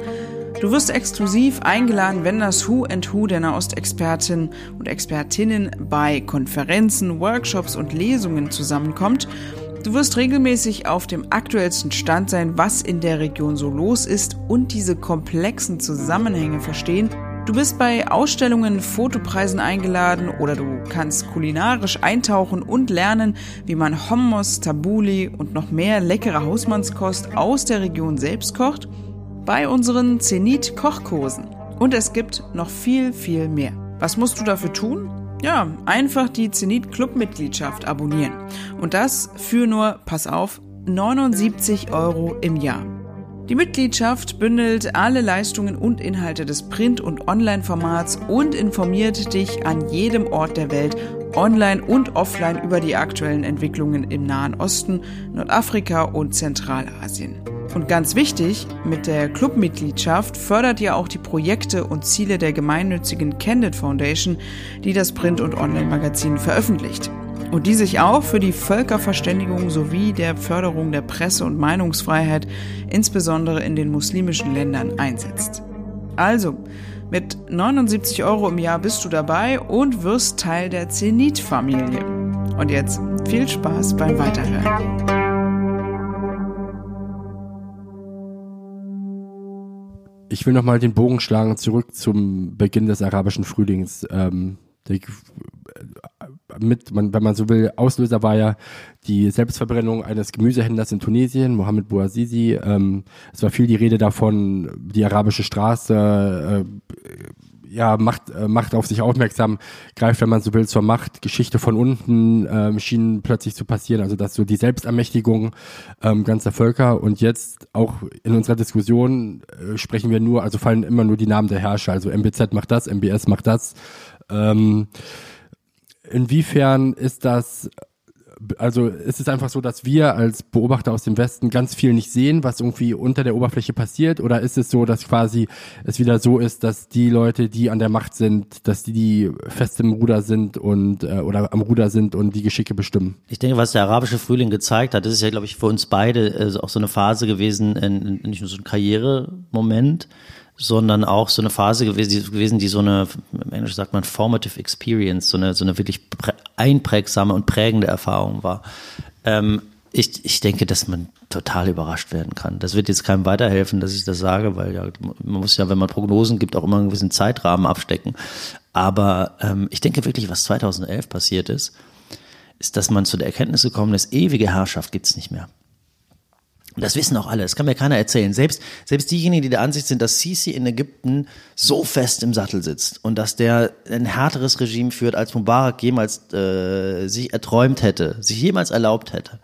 S4: Du wirst exklusiv eingeladen, wenn das Who and Who der Nahostexpertinnen und Expertinnen bei Konferenzen, Workshops und Lesungen zusammenkommt. Du wirst regelmäßig auf dem aktuellsten Stand sein, was in der Region so los ist und diese komplexen Zusammenhänge verstehen. Du bist bei Ausstellungen, Fotopreisen eingeladen oder du kannst kulinarisch eintauchen und lernen, wie man Hummus, Tabuli und noch mehr leckere Hausmannskost aus der Region selbst kocht bei unseren Zenit Kochkursen. Und es gibt noch viel, viel mehr. Was musst du dafür tun? Ja, einfach die Zenit Club Mitgliedschaft abonnieren. Und das für nur, pass auf, 79 Euro im Jahr. Die Mitgliedschaft bündelt alle Leistungen und Inhalte des Print- und Online-Formats und informiert dich an jedem Ort der Welt online und offline über die aktuellen Entwicklungen im Nahen Osten, Nordafrika und Zentralasien. Und ganz wichtig, mit der Clubmitgliedschaft fördert ihr auch die Projekte und Ziele der gemeinnützigen Candid Foundation, die das Print- und Online-Magazin veröffentlicht. Und die sich auch für die Völkerverständigung sowie der Förderung der Presse- und Meinungsfreiheit, insbesondere in den muslimischen Ländern, einsetzt. Also, mit 79 Euro im Jahr bist du dabei und wirst Teil der Zenit-Familie. Und jetzt viel Spaß beim Weiterhören.
S3: Ich will nochmal den Bogen schlagen zurück zum Beginn des arabischen Frühlings. Ähm, mit, man, wenn man so will, Auslöser war ja die Selbstverbrennung eines Gemüsehändlers in Tunesien, Mohamed Bouazizi. Ähm, es war viel die Rede davon, die arabische Straße, äh, ja, macht, äh, macht auf sich aufmerksam, greift, wenn man so will, zur Macht, Geschichte von unten ähm, schien plötzlich zu passieren, also dass so die Selbstermächtigung ähm, ganzer Völker und jetzt auch in unserer Diskussion äh, sprechen wir nur, also fallen immer nur die Namen der Herrscher, also MBZ macht das, MBS macht das. Ähm, inwiefern ist das also ist es einfach so, dass wir als Beobachter aus dem Westen ganz viel nicht sehen, was irgendwie unter der Oberfläche passiert? Oder ist es so, dass quasi es wieder so ist, dass die Leute, die an der Macht sind, dass die, die fest im Ruder sind und äh, oder am Ruder sind und die Geschicke bestimmen?
S1: Ich denke, was der arabische Frühling gezeigt hat, das ist ja, glaube ich, für uns beide äh, auch so eine Phase gewesen, in, in, nicht nur so ein Karrieremoment, sondern auch so eine Phase gewesen, die, so eine, im Englisch sagt man formative experience, so eine, so eine wirklich einprägsame und prägende Erfahrung war. Ähm, ich, ich denke, dass man total überrascht werden kann. Das wird jetzt keinem weiterhelfen, dass ich das sage, weil ja, man muss ja, wenn man Prognosen gibt, auch immer einen gewissen Zeitrahmen abstecken. Aber ähm, ich denke wirklich, was 2011 passiert ist, ist, dass man zu der Erkenntnis gekommen ist, ewige Herrschaft gibt's nicht mehr. Das wissen auch alle, das kann mir keiner erzählen. Selbst, selbst diejenigen, die der Ansicht sind, dass Sisi in Ägypten so fest im Sattel sitzt und dass der ein härteres Regime führt, als Mubarak jemals äh, sich erträumt hätte, sich jemals erlaubt hätte.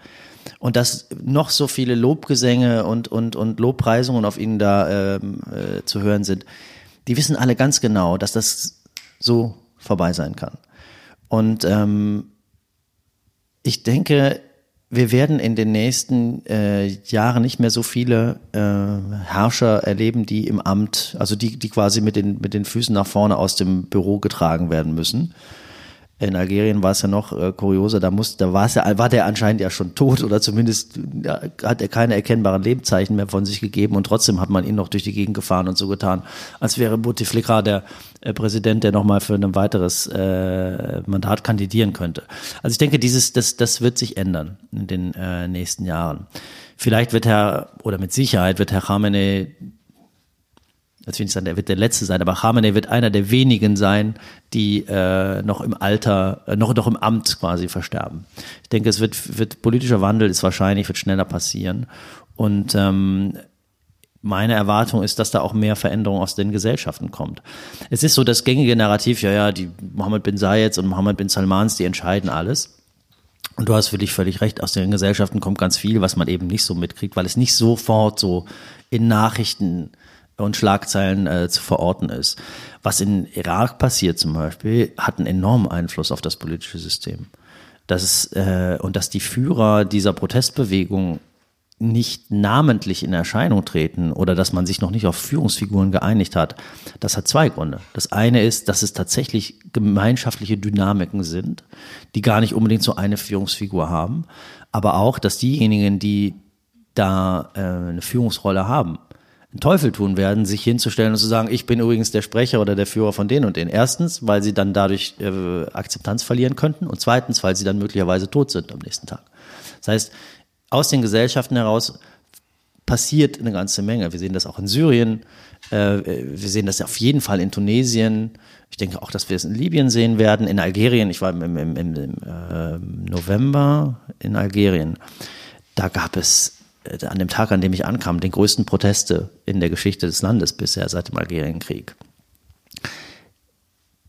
S1: Und dass noch so viele Lobgesänge und, und, und Lobpreisungen auf ihn da ähm, äh, zu hören sind. Die wissen alle ganz genau, dass das so vorbei sein kann. Und ähm, ich denke, wir werden in den nächsten äh, Jahren nicht mehr so viele äh, Herrscher erleben, die im Amt, also die, die quasi mit den, mit den Füßen nach vorne aus dem Büro getragen werden müssen. In Algerien war es ja noch äh, kurioser, da muss, da war es ja, war der anscheinend ja schon tot oder zumindest ja, hat er keine erkennbaren Lebzeichen mehr von sich gegeben und trotzdem hat man ihn noch durch die Gegend gefahren und so getan, als wäre Bouteflika der äh, Präsident, der nochmal für ein weiteres äh, Mandat kandidieren könnte. Also ich denke, dieses, das, das wird sich ändern in den äh, nächsten Jahren. Vielleicht wird Herr, oder mit Sicherheit wird Herr Khamenei als will nicht sagen, wird der Letzte sein, aber Khamenei wird einer der wenigen sein, die äh, noch im Alter, äh, noch, noch im Amt quasi versterben. Ich denke, es wird, wird politischer Wandel ist wahrscheinlich, wird schneller passieren. Und ähm, meine Erwartung ist, dass da auch mehr Veränderung aus den Gesellschaften kommt. Es ist so das gängige Narrativ, ja, ja, die Mohammed bin Zayeds und Mohammed bin Salmans, die entscheiden alles. Und du hast für dich völlig recht, aus den Gesellschaften kommt ganz viel, was man eben nicht so mitkriegt, weil es nicht sofort so in Nachrichten und Schlagzeilen äh, zu verorten ist. Was in Irak passiert zum Beispiel, hat einen enormen Einfluss auf das politische System. Das ist, äh, und dass die Führer dieser Protestbewegung nicht namentlich in Erscheinung treten oder dass man sich noch nicht auf Führungsfiguren geeinigt hat, das hat zwei Gründe. Das eine ist, dass es tatsächlich gemeinschaftliche Dynamiken sind, die gar nicht unbedingt so eine Führungsfigur haben, aber auch, dass diejenigen, die da äh, eine Führungsrolle haben, einen Teufel tun werden, sich hinzustellen und zu sagen, ich bin übrigens der Sprecher oder der Führer von denen und denen. Erstens, weil sie dann dadurch äh, Akzeptanz verlieren könnten und zweitens, weil sie dann möglicherweise tot sind am nächsten Tag. Das heißt, aus den Gesellschaften heraus passiert eine ganze Menge. Wir sehen das auch in Syrien, äh, wir sehen das auf jeden Fall in Tunesien. Ich denke auch, dass wir es in Libyen sehen werden, in Algerien. Ich war im, im, im, im äh, November in Algerien. Da gab es an dem Tag, an dem ich ankam, den größten Proteste in der Geschichte des Landes bisher seit dem Algerienkrieg.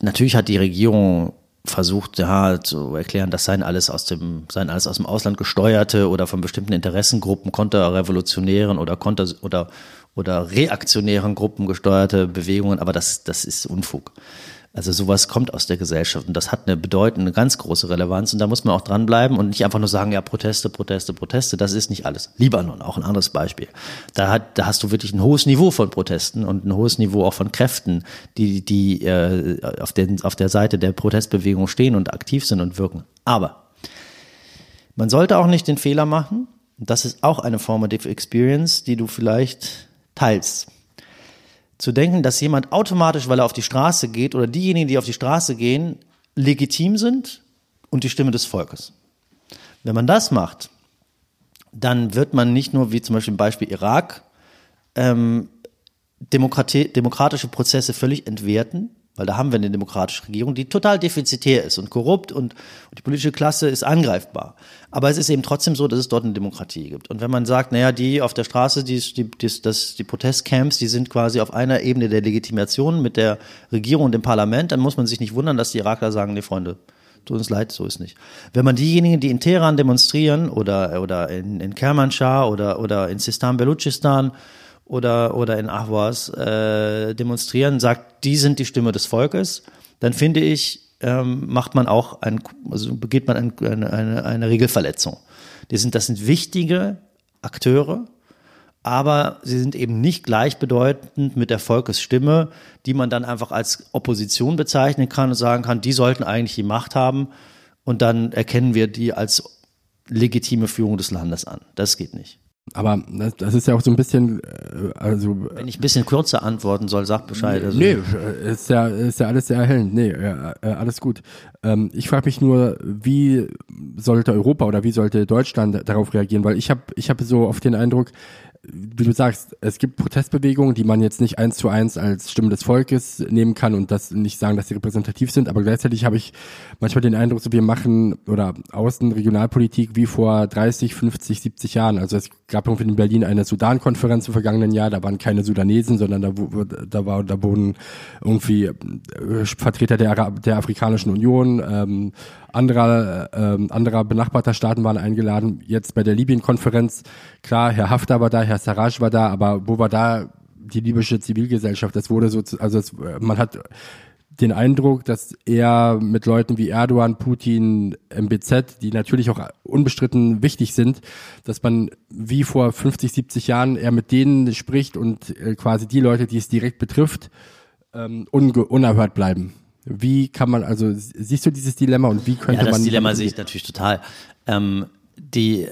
S1: Natürlich hat die Regierung versucht, ja, zu erklären, das seien alles aus dem, seien alles aus dem Ausland gesteuerte oder von bestimmten Interessengruppen, konterrevolutionären oder konter, oder, oder reaktionären Gruppen gesteuerte Bewegungen, aber das, das ist Unfug. Also sowas kommt aus der Gesellschaft und das hat eine bedeutende, ganz große Relevanz und da muss man auch dranbleiben und nicht einfach nur sagen, ja, Proteste, Proteste, Proteste, das ist nicht alles. Libanon, auch ein anderes Beispiel. Da, hat, da hast du wirklich ein hohes Niveau von Protesten und ein hohes Niveau auch von Kräften, die, die äh, auf, den, auf der Seite der Protestbewegung stehen und aktiv sind und wirken. Aber man sollte auch nicht den Fehler machen, das ist auch eine Formative Experience, die du vielleicht teilst zu denken, dass jemand automatisch, weil er auf die Straße geht oder diejenigen, die auf die Straße gehen, legitim sind und die Stimme des Volkes. Wenn man das macht, dann wird man nicht nur, wie zum Beispiel im Beispiel Irak, ähm, demokratische Prozesse völlig entwerten, Weil da haben wir eine demokratische Regierung, die total defizitär ist und korrupt und, und die politische Klasse ist angreifbar. Aber es ist eben trotzdem so, dass es dort eine Demokratie gibt. Und wenn man sagt, naja, die auf der Straße, die, die, die, das, die Protestcamps, die sind quasi auf einer Ebene der Legitimation mit der Regierung und dem Parlament, dann muss man sich nicht wundern, dass die Irakler sagen, nee, Freunde, tut uns leid, so ist nicht. Wenn man diejenigen, die in Teheran demonstrieren oder, oder in, in Kermanshah oder, oder in Sistan Belutschistan oder, oder in Ahwas äh, demonstrieren, sagt, die sind die Stimme des Volkes, dann finde ich, ähm, macht man auch ein, also begeht man ein, eine, eine, eine Regelverletzung. Die sind, das sind wichtige Akteure, aber sie sind eben nicht gleichbedeutend mit der Volkesstimme, die man dann einfach als Opposition bezeichnen kann und sagen kann, die sollten eigentlich die Macht haben und dann erkennen wir die als legitime Führung des Landes an. Das geht nicht.
S3: Aber das, das ist ja auch so ein bisschen, äh, also.
S1: Wenn ich ein bisschen kürzer antworten soll, sag Bescheid.
S3: Also. Nee, ist ja, ist ja alles sehr erhellend. Nee, äh, alles gut. Ähm, ich frage mich nur, wie sollte Europa oder wie sollte Deutschland darauf reagieren? Weil ich habe ich hab so oft den Eindruck, wie du sagst, es gibt Protestbewegungen, die man jetzt nicht eins zu eins als Stimme des Volkes nehmen kann und das nicht sagen, dass sie repräsentativ sind, aber gleichzeitig habe ich manchmal den Eindruck, so wir machen oder Außen Regionalpolitik wie vor 30, 50, 70 Jahren. Also es gab irgendwie in Berlin eine Sudan-Konferenz im vergangenen Jahr, da waren keine Sudanesen, sondern da, da war, da wurden irgendwie äh, Vertreter der, Arab der Afrikanischen Union, ähm, anderer, äh, anderer benachbarter Staaten waren eingeladen. Jetzt bei der Libyen-Konferenz, klar, Herr Haftar war da, Herr Sarraj war da, aber wo war da die libysche Zivilgesellschaft? Das wurde so, also es, man hat den Eindruck, dass er mit Leuten wie Erdogan, Putin, MBZ, die natürlich auch unbestritten wichtig sind, dass man wie vor 50, 70 Jahren eher mit denen spricht und äh, quasi die Leute, die es direkt betrifft, ähm, unerhört bleiben. Wie kann man, also siehst du dieses Dilemma und wie könnte
S1: ja, das
S3: man.
S1: Das Dilemma sehe ich natürlich total. Ähm, die,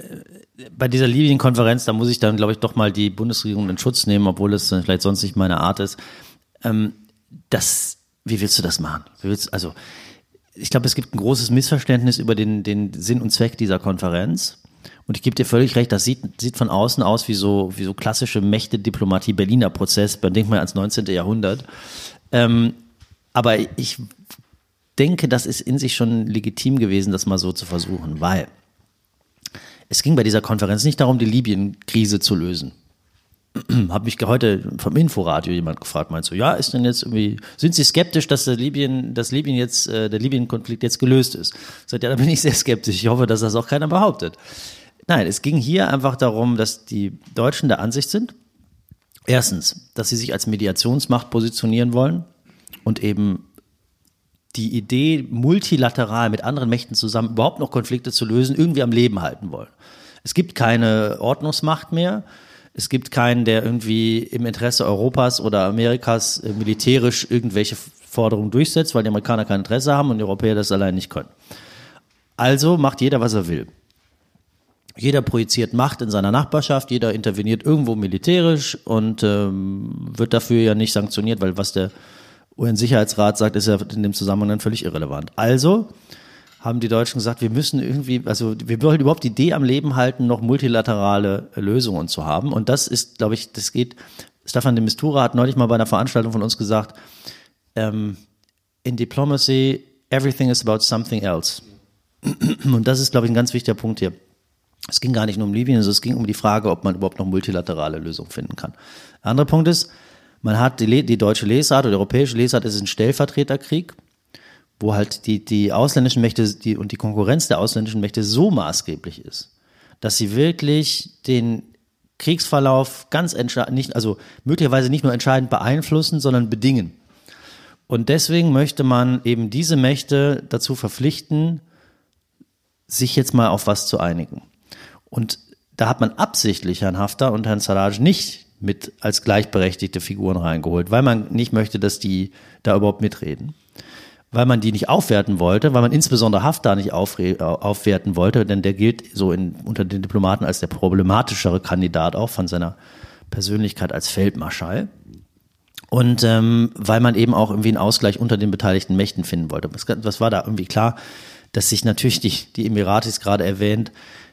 S1: bei dieser Libyen-Konferenz, da muss ich dann, glaube ich, doch mal die Bundesregierung in Schutz nehmen, obwohl es vielleicht sonst nicht meine Art ist. Ähm, das, wie willst du das machen? Wie willst, also, ich glaube, es gibt ein großes Missverständnis über den, den Sinn und Zweck dieser Konferenz. Und ich gebe dir völlig recht, das sieht, sieht von außen aus wie so, wie so klassische Mächte-Diplomatie, Berliner Prozess, man denkt mal ans 19. Jahrhundert. Ähm, aber ich denke, das ist in sich schon legitim gewesen, das mal so zu versuchen, weil es ging bei dieser Konferenz nicht darum, die Libyen-Krise zu lösen. [clears throat] Habe mich heute vom Inforadio jemand gefragt, meinst du, ja, ist denn jetzt irgendwie, sind Sie skeptisch, dass der Libyen, dass Libyen jetzt, äh, der Libyen-Konflikt jetzt gelöst ist? Sagt ja, da bin ich sehr skeptisch. Ich hoffe, dass das auch keiner behauptet. Nein, es ging hier einfach darum, dass die Deutschen der Ansicht sind, erstens, dass sie sich als Mediationsmacht positionieren wollen und eben die Idee, multilateral mit anderen Mächten zusammen überhaupt noch Konflikte zu lösen, irgendwie am Leben halten wollen. Es gibt keine Ordnungsmacht mehr. Es gibt keinen, der irgendwie im Interesse Europas oder Amerikas äh, militärisch irgendwelche Forderungen durchsetzt, weil die Amerikaner kein Interesse haben und die Europäer das allein nicht können. Also macht jeder, was er will. Jeder projiziert Macht in seiner Nachbarschaft, jeder interveniert irgendwo militärisch und ähm, wird dafür ja nicht sanktioniert, weil was der UN-Sicherheitsrat sagt, ist ja in dem Zusammenhang dann völlig irrelevant. Also haben die Deutschen gesagt, wir müssen irgendwie, also wir wollen überhaupt die Idee am Leben halten, noch multilaterale Lösungen zu haben. Und das ist, glaube ich, das geht. Stefan de Mistura hat neulich mal bei einer Veranstaltung von uns gesagt, ähm, in Diplomacy, everything is about something else. Und das ist, glaube ich, ein ganz wichtiger Punkt hier. Es ging gar nicht nur um Libyen, sondern es ging um die Frage, ob man überhaupt noch multilaterale Lösungen finden kann. Der andere Punkt ist, man hat die, die deutsche Lesart oder die europäische Lesart ist ein Stellvertreterkrieg, wo halt die, die ausländischen Mächte die, und die Konkurrenz der ausländischen Mächte so maßgeblich ist, dass sie wirklich den Kriegsverlauf ganz entscheidend, nicht, also möglicherweise nicht nur entscheidend beeinflussen, sondern bedingen. Und deswegen möchte man eben diese Mächte dazu verpflichten, sich jetzt mal auf was zu einigen. Und da hat man absichtlich Herrn Haftar und Herrn Sarraj nicht mit als gleichberechtigte Figuren reingeholt, weil man nicht möchte, dass die da überhaupt mitreden. Weil man die nicht aufwerten wollte, weil man insbesondere Haftar nicht aufwerten wollte, denn der gilt so in, unter den Diplomaten als der problematischere Kandidat auch von seiner Persönlichkeit als Feldmarschall. Und ähm, weil man eben auch irgendwie einen Ausgleich unter den beteiligten Mächten finden wollte. Was, was war da irgendwie klar, dass sich natürlich die, die Emiratis gerade erwähnt,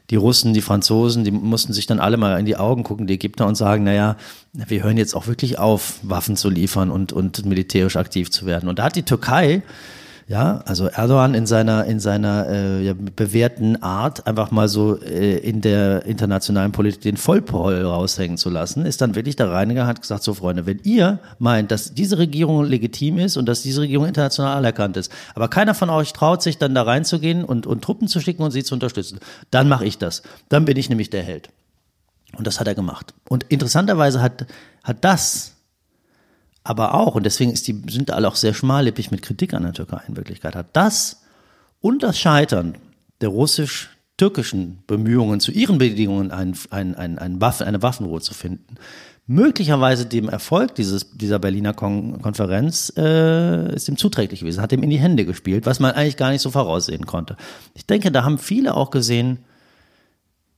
S1: die Russen, die Franzosen, die mussten sich dann alle mal in die Augen gucken, die Ägypter, und sagen, naja, wir hören jetzt auch wirklich auf, Waffen zu liefern und, und militärisch aktiv zu werden. Und da hat die Türkei ja, also Erdogan in seiner in seiner äh, ja, bewährten Art einfach mal so äh, in der internationalen Politik den Vollpoll raushängen zu lassen, ist dann wirklich der Reiniger hat gesagt, so Freunde, wenn ihr meint, dass diese Regierung legitim ist und dass diese Regierung international anerkannt ist, aber keiner von euch traut sich dann da reinzugehen und, und Truppen zu schicken und sie zu unterstützen, dann mache ich das. Dann bin ich nämlich der Held. Und das hat er gemacht. Und interessanterweise hat, hat das aber auch, und deswegen ist die, sind alle auch sehr schmallippig mit Kritik an der Türkei in Wirklichkeit, hat das und das Scheitern der russisch-türkischen Bemühungen, zu ihren Bedingungen ein, ein, ein, ein Waffen, eine Waffenruhe zu finden, möglicherweise dem Erfolg dieses, dieser Berliner Kon Konferenz äh, ist dem zuträglich gewesen, hat ihm in die Hände gespielt, was man eigentlich gar nicht so voraussehen konnte. Ich denke, da haben viele auch gesehen,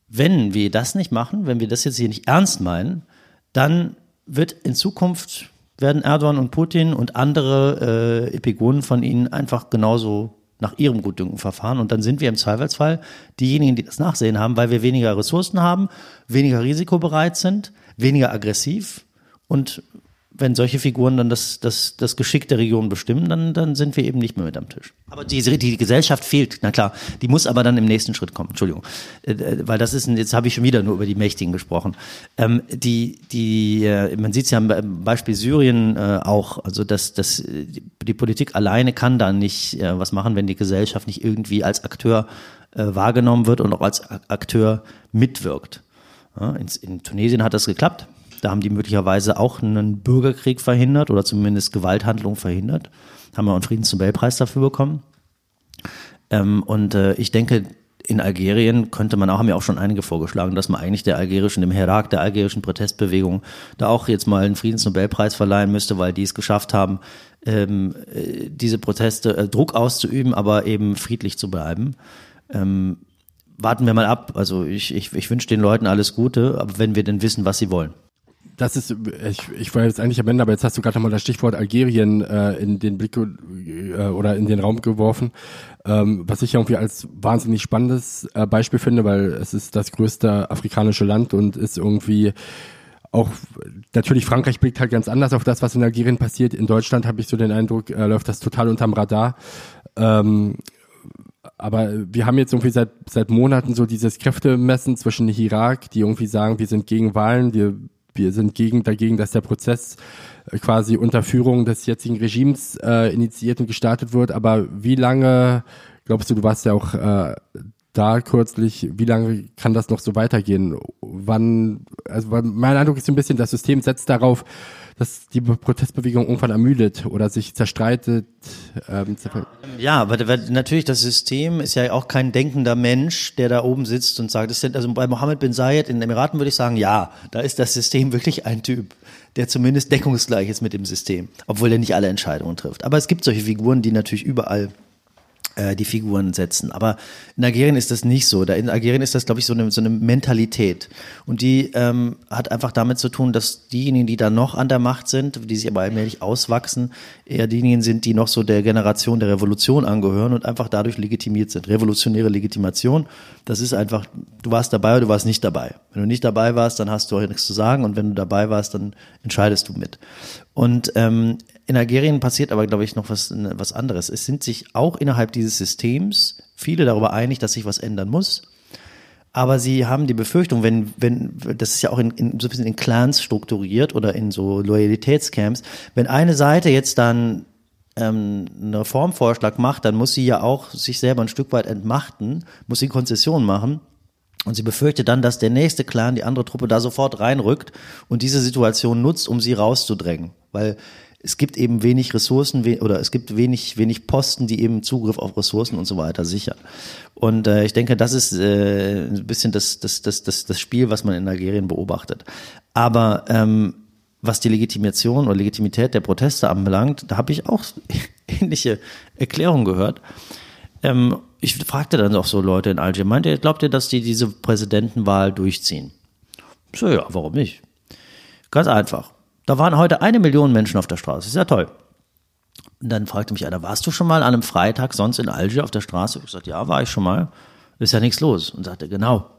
S1: wenn wir das nicht machen, wenn wir das jetzt hier nicht ernst meinen, dann wird in Zukunft werden Erdogan und Putin und andere äh, Epigonen von ihnen einfach genauso nach ihrem Gutdünken verfahren. Und dann sind wir im Zweifelsfall diejenigen, die das Nachsehen haben, weil wir weniger Ressourcen haben, weniger risikobereit sind, weniger aggressiv und wenn solche Figuren dann das, das, das Geschick der Region bestimmen, dann, dann sind wir eben nicht mehr mit am Tisch. Aber die, die Gesellschaft fehlt, na klar, die muss aber dann im nächsten Schritt kommen, Entschuldigung. Äh, äh, weil das ist, jetzt habe ich schon wieder nur über die Mächtigen gesprochen. Ähm, die, die, äh, man sieht es ja am Beispiel Syrien äh, auch, also dass, dass die Politik alleine kann da nicht äh, was machen, wenn die Gesellschaft nicht irgendwie als Akteur äh, wahrgenommen wird und auch als Akteur mitwirkt. Ja, in, in Tunesien hat das geklappt da haben die möglicherweise auch einen Bürgerkrieg verhindert oder zumindest Gewalthandlungen verhindert. Haben wir einen Friedensnobelpreis dafür bekommen. Ähm, und äh, ich denke, in Algerien könnte man auch, haben ja auch schon einige vorgeschlagen, dass man eigentlich der algerischen, dem Herak, der algerischen Protestbewegung, da auch jetzt mal einen Friedensnobelpreis verleihen müsste, weil die es geschafft haben, ähm, äh, diese Proteste, äh, Druck auszuüben, aber eben friedlich zu bleiben. Ähm, warten wir mal ab. Also ich, ich, ich wünsche den Leuten alles Gute, wenn wir denn wissen, was sie wollen
S3: das ist, ich, ich war jetzt eigentlich am Ende, aber jetzt hast du gerade nochmal das Stichwort Algerien äh, in den Blick äh, oder in den Raum geworfen, ähm, was ich irgendwie als wahnsinnig spannendes äh, Beispiel finde, weil es ist das größte afrikanische Land und ist irgendwie auch natürlich Frankreich blickt halt ganz anders auf das, was in Algerien passiert. In Deutschland habe ich so den Eindruck, äh, läuft das total unterm Radar. Ähm, aber wir haben jetzt irgendwie seit seit Monaten so dieses Kräftemessen zwischen Irak, die irgendwie sagen, wir sind gegen Wahlen, wir wir sind gegen, dagegen, dass der Prozess äh, quasi unter Führung des jetzigen Regimes äh, initiiert und gestartet wird. Aber wie lange, glaubst du, du warst ja auch äh, da kürzlich, wie lange kann das noch so weitergehen? Wann, also mein Eindruck ist so ein bisschen, das System setzt darauf, dass die Protestbewegung irgendwann ermüdet oder sich zerstreitet. Ähm,
S1: ja, aber natürlich das System ist ja auch kein denkender Mensch, der da oben sitzt und sagt, das sind, also bei Mohammed bin Zayed in den Emiraten würde ich sagen, ja, da ist das System [laughs] wirklich ein Typ, der zumindest deckungsgleich ist mit dem System, obwohl er nicht alle Entscheidungen trifft. Aber es gibt solche Figuren, die natürlich überall äh, die Figuren setzen. Aber in Algerien ist das nicht so. Da in Algerien ist das, glaube ich, so eine, so eine Mentalität. Und die ähm, hat einfach damit zu tun, dass diejenigen, die da noch an der Macht sind, die sich aber allmählich auswachsen, eher diejenigen sind, die noch so der Generation der Revolution angehören und einfach dadurch legitimiert sind. Revolutionäre Legitimation, das ist einfach, du warst dabei oder du warst nicht dabei. Wenn du nicht dabei warst, dann hast du auch nichts zu sagen und wenn du dabei warst, dann entscheidest du mit. Und ähm, in Algerien passiert aber, glaube ich, noch was, was anderes. Es sind sich auch innerhalb dieses Systems viele darüber einig, dass sich was ändern muss. Aber sie haben die Befürchtung, wenn, wenn, das ist ja auch in, in, so ein bisschen in Clans strukturiert oder in so Loyalitätscamps, wenn eine Seite jetzt dann ähm, einen Reformvorschlag macht, dann muss sie ja auch sich selber ein Stück weit entmachten, muss sie Konzessionen machen. Und sie befürchtet dann, dass der nächste Clan, die andere Truppe da sofort reinrückt und diese Situation nutzt, um sie rauszudrängen. Weil es gibt eben wenig Ressourcen oder es gibt wenig, wenig Posten, die eben Zugriff auf Ressourcen und so weiter sichern. Und äh, ich denke, das ist äh, ein bisschen das, das, das, das, das Spiel, was man in Algerien beobachtet. Aber ähm, was die Legitimation oder Legitimität der Proteste anbelangt, da habe ich auch [laughs] ähnliche Erklärungen gehört. Ähm, ich fragte dann auch so Leute in Algerien, meint ihr, glaubt ihr, dass die diese Präsidentenwahl durchziehen? So, ja, warum nicht? Ganz einfach. Da waren heute eine Million Menschen auf der Straße. Ist ja toll. Und dann fragte mich einer, warst du schon mal an einem Freitag sonst in Algier auf der Straße? Ich sagte, ja, war ich schon mal. Ist ja nichts los. Und sagte, genau.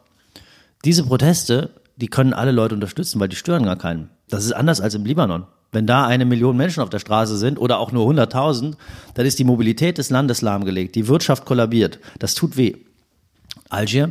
S1: Diese Proteste, die können alle Leute unterstützen, weil die stören gar keinen. Das ist anders als im Libanon. Wenn da eine Million Menschen auf der Straße sind oder auch nur 100.000, dann ist die Mobilität des Landes lahmgelegt, die Wirtschaft kollabiert. Das tut weh. Algier,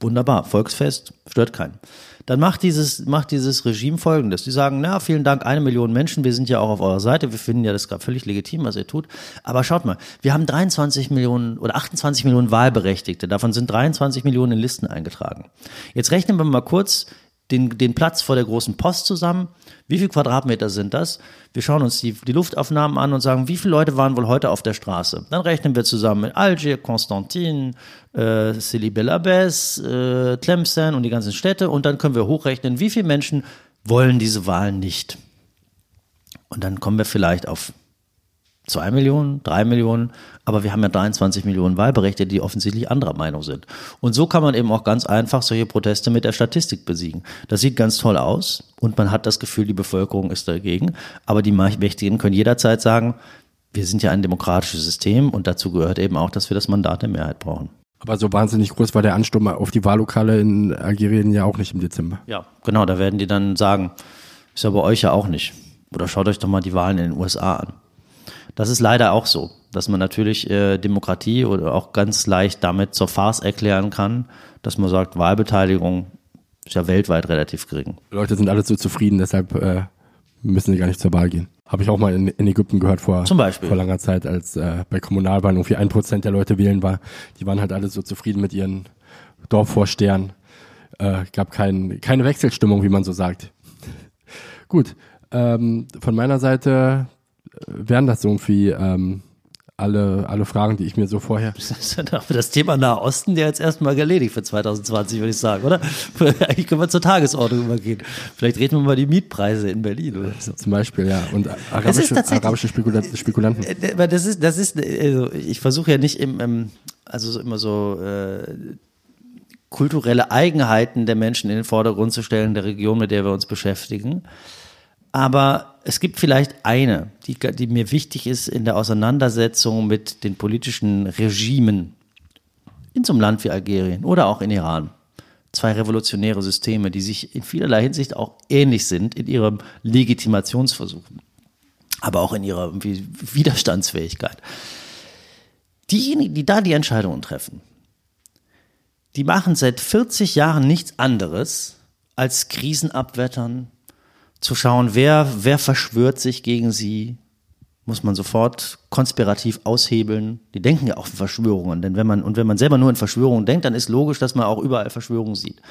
S1: wunderbar, Volksfest, stört keinen. Dann macht dieses, macht dieses Regime Folgendes. Die sagen, na, vielen Dank, eine Million Menschen, wir sind ja auch auf eurer Seite, wir finden ja das gerade völlig legitim, was ihr tut. Aber schaut mal, wir haben 23 Millionen oder 28 Millionen Wahlberechtigte, davon sind 23 Millionen in Listen eingetragen. Jetzt rechnen wir mal kurz den, den Platz vor der großen Post zusammen. Wie viel Quadratmeter sind das? Wir schauen uns die, die Luftaufnahmen an und sagen, wie viele Leute waren wohl heute auf der Straße? Dann rechnen wir zusammen mit Algier, Constantine, äh, Sili Belabès, äh, Tlemcen und die ganzen Städte und dann können wir hochrechnen, wie viele Menschen wollen diese Wahlen nicht. Und dann kommen wir vielleicht auf zwei Millionen, drei Millionen, aber wir haben ja 23 Millionen Wahlberechtigte, die offensichtlich anderer Meinung sind. Und so kann man eben auch ganz einfach solche Proteste mit der Statistik besiegen. Das sieht ganz toll aus und man hat das Gefühl, die Bevölkerung ist dagegen, aber die Mächtigen können jederzeit sagen, wir sind ja ein demokratisches System und dazu gehört eben auch, dass wir das Mandat der Mehrheit brauchen.
S3: Aber so wahnsinnig groß war der Ansturm auf die Wahllokale in Algerien ja auch nicht im Dezember.
S1: Ja, genau, da werden die dann sagen, ist ja bei euch ja auch nicht. Oder schaut euch doch mal die Wahlen in den USA an. Das ist leider auch so, dass man natürlich äh, Demokratie oder auch ganz leicht damit zur Farce erklären kann, dass man sagt, Wahlbeteiligung ist ja weltweit relativ gering.
S3: Leute sind alle so zufrieden, deshalb äh, müssen sie gar nicht zur Wahl gehen. Habe ich auch mal in, in Ägypten gehört vor, vor langer Zeit, als äh, bei Kommunalwahlen irgendwie ein Prozent der Leute wählen war. Die waren halt alle so zufrieden mit ihren Dorfvorstehern. Äh, gab kein, keine Wechselstimmung, wie man so sagt. [laughs] Gut, ähm, von meiner Seite wären das irgendwie ähm, alle, alle Fragen, die ich mir so vorher. [laughs]
S1: Das Thema Nahe Osten der jetzt erstmal erledigt für 2020, würde ich sagen, oder? [laughs] Eigentlich können wir zur Tagesordnung übergehen. Vielleicht reden wir mal die Mietpreise in Berlin oder so.
S3: Zum Beispiel, ja. Und arabische, arabische Spekulanten, Spekulanten.
S1: Äh, das ist, das ist, also ich versuche ja nicht im also immer so äh, kulturelle Eigenheiten der Menschen in den Vordergrund zu stellen, der Region, mit der wir uns beschäftigen. Aber es gibt vielleicht eine, die, die mir wichtig ist in der Auseinandersetzung mit den politischen Regimen in so einem Land wie Algerien oder auch in Iran. Zwei revolutionäre Systeme, die sich in vielerlei Hinsicht auch ähnlich sind in ihrem Legitimationsversuch, aber auch in ihrer Widerstandsfähigkeit. Diejenigen, die da die Entscheidungen treffen, die machen seit 40 Jahren nichts anderes als Krisen abwettern, zu schauen, wer, wer verschwört sich gegen sie, muss man sofort konspirativ aushebeln. Die denken ja auch in Verschwörungen, denn wenn man, und wenn man selber nur in Verschwörungen denkt, dann ist logisch, dass man auch überall Verschwörungen sieht.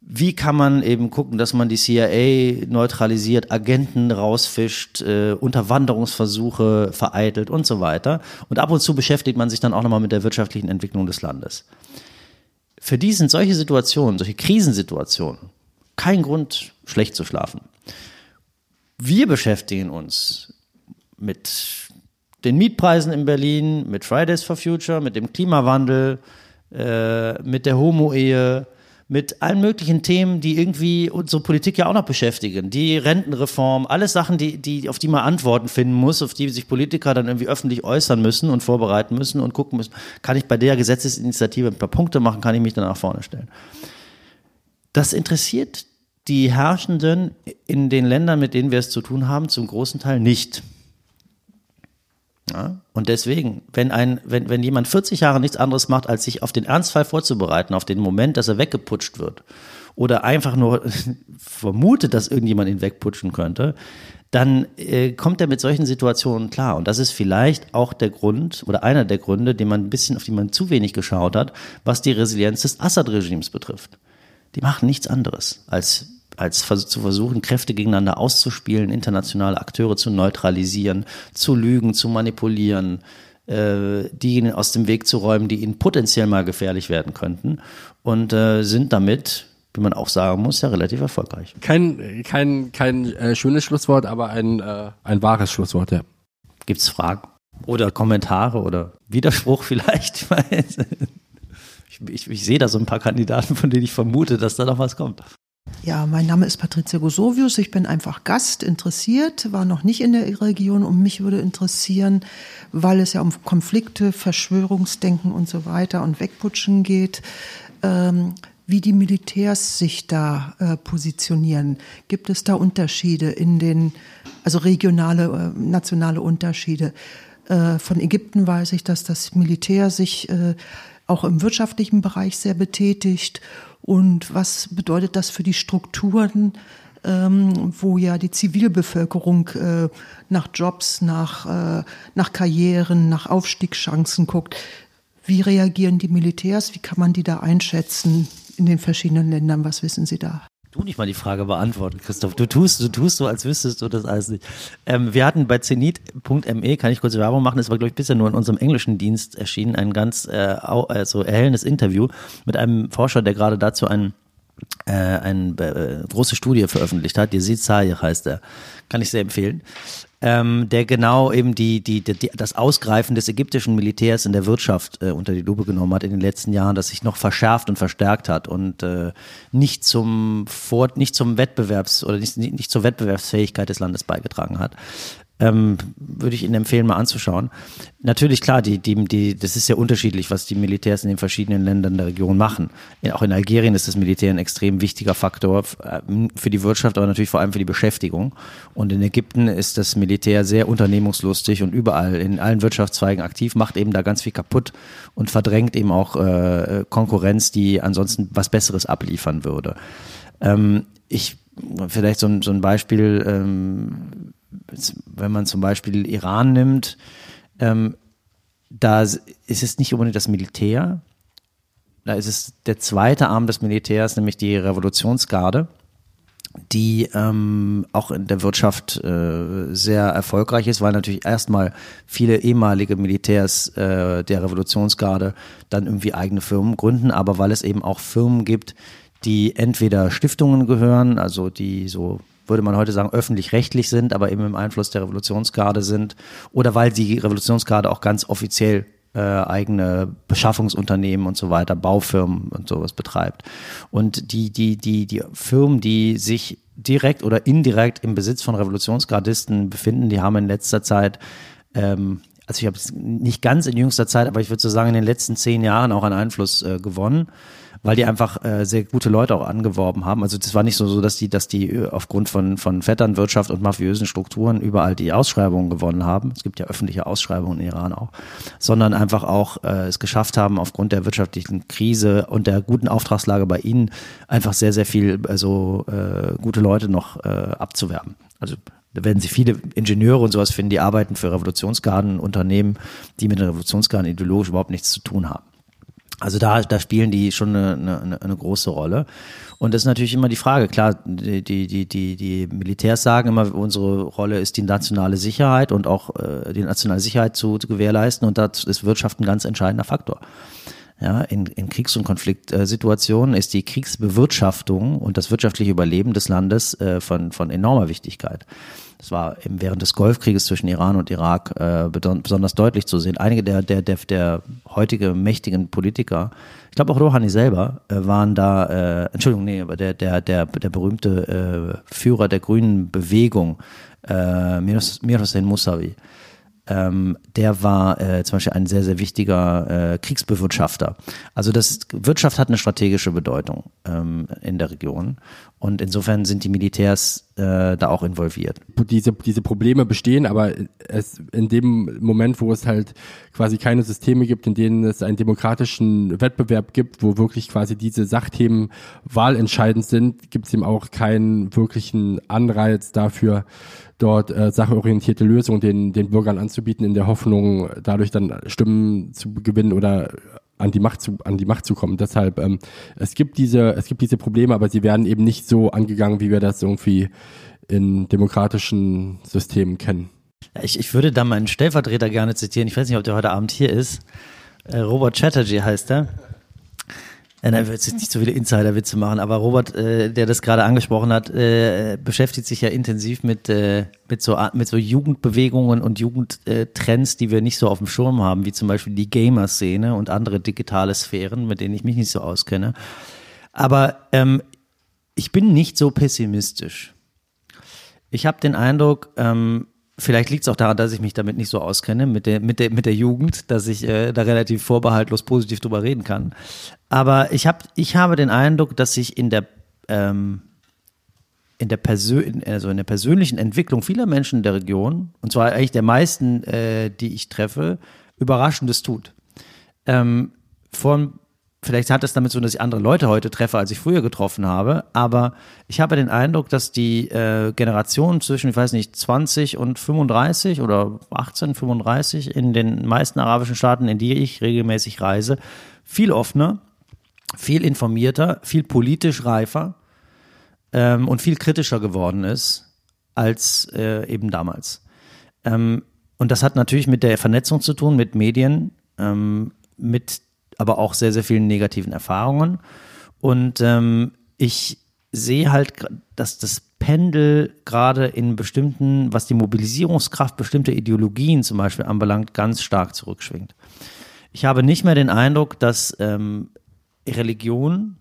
S1: Wie kann man eben gucken, dass man die CIA neutralisiert, Agenten rausfischt, äh, Unterwanderungsversuche vereitelt und so weiter. Und ab und zu beschäftigt man sich dann auch nochmal mit der wirtschaftlichen Entwicklung des Landes. Für die sind solche Situationen, solche Krisensituationen, kein Grund, schlecht zu schlafen. Wir beschäftigen uns mit den Mietpreisen in Berlin, mit Fridays for Future, mit dem Klimawandel, äh, mit der Homo-Ehe, mit allen möglichen Themen, die irgendwie unsere Politik ja auch noch beschäftigen. Die Rentenreform, alles Sachen, die, die, auf die man Antworten finden muss, auf die sich Politiker dann irgendwie öffentlich äußern müssen und vorbereiten müssen und gucken müssen, kann ich bei der Gesetzesinitiative ein paar Punkte machen, kann ich mich dann nach vorne stellen. Das interessiert die Herrschenden in den Ländern, mit denen wir es zu tun haben, zum großen Teil nicht. Ja? Und deswegen, wenn, ein, wenn, wenn jemand 40 Jahre nichts anderes macht, als sich auf den Ernstfall vorzubereiten, auf den Moment, dass er weggeputscht wird, oder einfach nur [laughs] vermutet, dass irgendjemand ihn wegputschen könnte, dann äh, kommt er mit solchen Situationen klar. Und das ist vielleicht auch der Grund oder einer der Gründe, den man ein bisschen, auf die man zu wenig geschaut hat, was die Resilienz des Assad-Regimes betrifft die machen nichts anderes, als, als zu versuchen, Kräfte gegeneinander auszuspielen, internationale Akteure zu neutralisieren, zu lügen, zu manipulieren, äh, diejenigen aus dem Weg zu räumen, die ihnen potenziell mal gefährlich werden könnten und äh, sind damit wie man auch sagen muss, ja relativ erfolgreich.
S3: Kein, kein, kein äh, schönes Schlusswort, aber ein, äh, ein wahres Schlusswort, ja.
S1: Gibt's Fragen? Oder Kommentare oder Widerspruch [laughs] vielleicht? Ich, ich, ich sehe da so ein paar Kandidaten, von denen ich vermute, dass da noch was kommt.
S5: Ja, mein Name ist Patricia Gosovius. Ich bin einfach Gast, interessiert, war noch nicht in der Region und mich würde interessieren, weil es ja um Konflikte, Verschwörungsdenken und so weiter und Wegputschen geht. Ähm, wie die Militärs sich da äh, positionieren. Gibt es da Unterschiede in den, also regionale, äh, nationale Unterschiede? Äh, von Ägypten weiß ich, dass das Militär sich äh, auch im wirtschaftlichen Bereich sehr betätigt. Und was bedeutet das für die Strukturen, ähm, wo ja die Zivilbevölkerung äh, nach Jobs, nach, äh, nach Karrieren, nach Aufstiegschancen guckt? Wie reagieren die Militärs? Wie kann man die da einschätzen in den verschiedenen Ländern? Was wissen Sie da?
S1: Du nicht mal die Frage beantworten, Christoph. Du tust, du tust so, als wüsstest du das alles nicht. Ähm, wir hatten bei zenit.me, kann ich kurz Werbung machen, das war, glaube ich, bisher nur in unserem englischen Dienst erschienen, ein ganz äh, also erhellendes Interview mit einem Forscher, der gerade dazu ein äh, eine äh, große Studie veröffentlicht hat. Yazid Sayeh heißt er. Kann ich sehr empfehlen ähm, der genau eben die, die, die, das Ausgreifen des ägyptischen Militärs in der Wirtschaft äh, unter die Lupe genommen hat in den letzten Jahren, das sich noch verschärft und verstärkt hat und äh, nicht zum Vor nicht zum Wettbewerbs oder nicht, nicht zur Wettbewerbsfähigkeit des Landes beigetragen hat ähm, würde ich Ihnen empfehlen, mal anzuschauen. Natürlich, klar, die, die, die, das ist ja unterschiedlich, was die Militärs in den verschiedenen Ländern der Region machen. Auch in Algerien ist das Militär ein extrem wichtiger Faktor äh, für die Wirtschaft, aber natürlich vor allem für die Beschäftigung. Und in Ägypten ist das Militär sehr unternehmungslustig und überall in allen Wirtschaftszweigen aktiv, macht eben da ganz viel kaputt und verdrängt eben auch äh, Konkurrenz, die ansonsten was Besseres abliefern würde. Ähm, ich vielleicht so ein, so ein Beispiel, ähm, wenn man zum Beispiel Iran nimmt, ähm, da ist es nicht unbedingt das Militär, da ist es der zweite Arm des Militärs, nämlich die Revolutionsgarde, die ähm, auch in der Wirtschaft äh, sehr erfolgreich ist, weil natürlich erstmal viele ehemalige Militärs äh, der Revolutionsgarde dann irgendwie eigene Firmen gründen, aber weil es eben auch Firmen gibt, die entweder Stiftungen gehören, also die so würde man heute sagen, öffentlich-rechtlich sind, aber eben im Einfluss der Revolutionsgarde sind oder weil die Revolutionsgarde auch ganz offiziell äh, eigene Beschaffungsunternehmen und so weiter, Baufirmen und sowas betreibt. Und die, die, die, die Firmen, die sich direkt oder indirekt im Besitz von Revolutionsgardisten befinden, die haben in letzter Zeit ähm, also ich habe es nicht ganz in jüngster Zeit, aber ich würde so sagen, in den letzten zehn Jahren auch an Einfluss äh, gewonnen weil die einfach äh, sehr gute Leute auch angeworben haben. Also das war nicht so, so dass die, dass die äh, aufgrund von, von Vetternwirtschaft und mafiösen Strukturen überall die Ausschreibungen gewonnen haben. Es gibt ja öffentliche Ausschreibungen in Iran auch, sondern einfach auch äh, es geschafft haben, aufgrund der wirtschaftlichen Krise und der guten Auftragslage bei ihnen einfach sehr, sehr viel also äh, gute Leute noch äh, abzuwerben. Also da werden Sie viele Ingenieure und sowas finden, die arbeiten für Revolutionsgarden, Unternehmen, die mit den Revolutionsgarden ideologisch überhaupt nichts zu tun haben. Also da, da spielen die schon eine, eine, eine große Rolle. Und das ist natürlich immer die Frage. Klar, die, die, die, die Militärs sagen immer, unsere Rolle ist die nationale Sicherheit und auch äh, die nationale Sicherheit zu, zu gewährleisten. Und da ist Wirtschaft ein ganz entscheidender Faktor. Ja, in, in Kriegs- und Konfliktsituationen ist die Kriegsbewirtschaftung und das wirtschaftliche Überleben des Landes äh, von, von enormer Wichtigkeit. Das war eben während des Golfkrieges zwischen Iran und Irak äh, besonders deutlich zu sehen. Einige der, der, der, der heutige mächtigen Politiker, ich glaube auch Rouhani selber, äh, waren da, äh, Entschuldigung, nee, aber der, der, der, der berühmte äh, Führer der grünen Bewegung, äh, Mir Hossein Mousavi, ähm, der war äh, zum Beispiel ein sehr, sehr wichtiger äh, Kriegsbewirtschafter. Also das Wirtschaft hat eine strategische Bedeutung ähm, in der Region. Und insofern sind die Militärs äh, da auch involviert.
S3: Diese, diese Probleme bestehen, aber es in dem Moment, wo es halt quasi keine Systeme gibt, in denen es einen demokratischen Wettbewerb gibt, wo wirklich quasi diese Sachthemen wahlentscheidend sind, gibt es eben auch keinen wirklichen Anreiz dafür, dort äh, sachorientierte Lösungen den, den Bürgern anzubieten, in der Hoffnung, dadurch dann Stimmen zu gewinnen oder an die Macht zu, an die Macht zu kommen. Deshalb, ähm, es gibt diese, es gibt diese Probleme, aber sie werden eben nicht so angegangen, wie wir das irgendwie in demokratischen Systemen kennen.
S1: Ich, ich würde da meinen Stellvertreter gerne zitieren. Ich weiß nicht, ob der heute Abend hier ist. Äh, Robert Chatterjee heißt er. Äh, nein, will jetzt nicht so viele Insider-Witze machen, aber Robert, äh, der das gerade angesprochen hat, äh, beschäftigt sich ja intensiv mit, äh, mit, so, mit so Jugendbewegungen und Jugendtrends, die wir nicht so auf dem Schirm haben, wie zum Beispiel die Gamer-Szene und andere digitale Sphären, mit denen ich mich nicht so auskenne. Aber ähm, ich bin nicht so pessimistisch. Ich habe den Eindruck, ähm, Vielleicht liegt es auch daran, dass ich mich damit nicht so auskenne, mit der, mit der, mit der Jugend, dass ich äh, da relativ vorbehaltlos positiv drüber reden kann. Aber ich, hab, ich habe den Eindruck, dass sich in der, ähm, in, der Persön also in der persönlichen Entwicklung vieler Menschen in der Region, und zwar eigentlich der meisten, äh, die ich treffe, Überraschendes tut. Ähm, vor Vielleicht hat es damit so, dass ich andere Leute heute treffe, als ich früher getroffen habe. Aber ich habe den Eindruck, dass die äh, Generation zwischen, ich weiß nicht, 20 und 35 oder 18, 35 in den meisten arabischen Staaten, in die ich regelmäßig reise, viel offener, viel informierter, viel politisch reifer ähm, und viel kritischer geworden ist als äh, eben damals. Ähm, und das hat natürlich mit der Vernetzung zu tun, mit Medien, ähm, mit aber auch sehr, sehr vielen negativen Erfahrungen. Und ähm, ich sehe halt, dass das Pendel gerade in bestimmten, was die Mobilisierungskraft bestimmter Ideologien zum Beispiel anbelangt, ganz stark zurückschwingt. Ich habe nicht mehr den Eindruck, dass ähm, Religion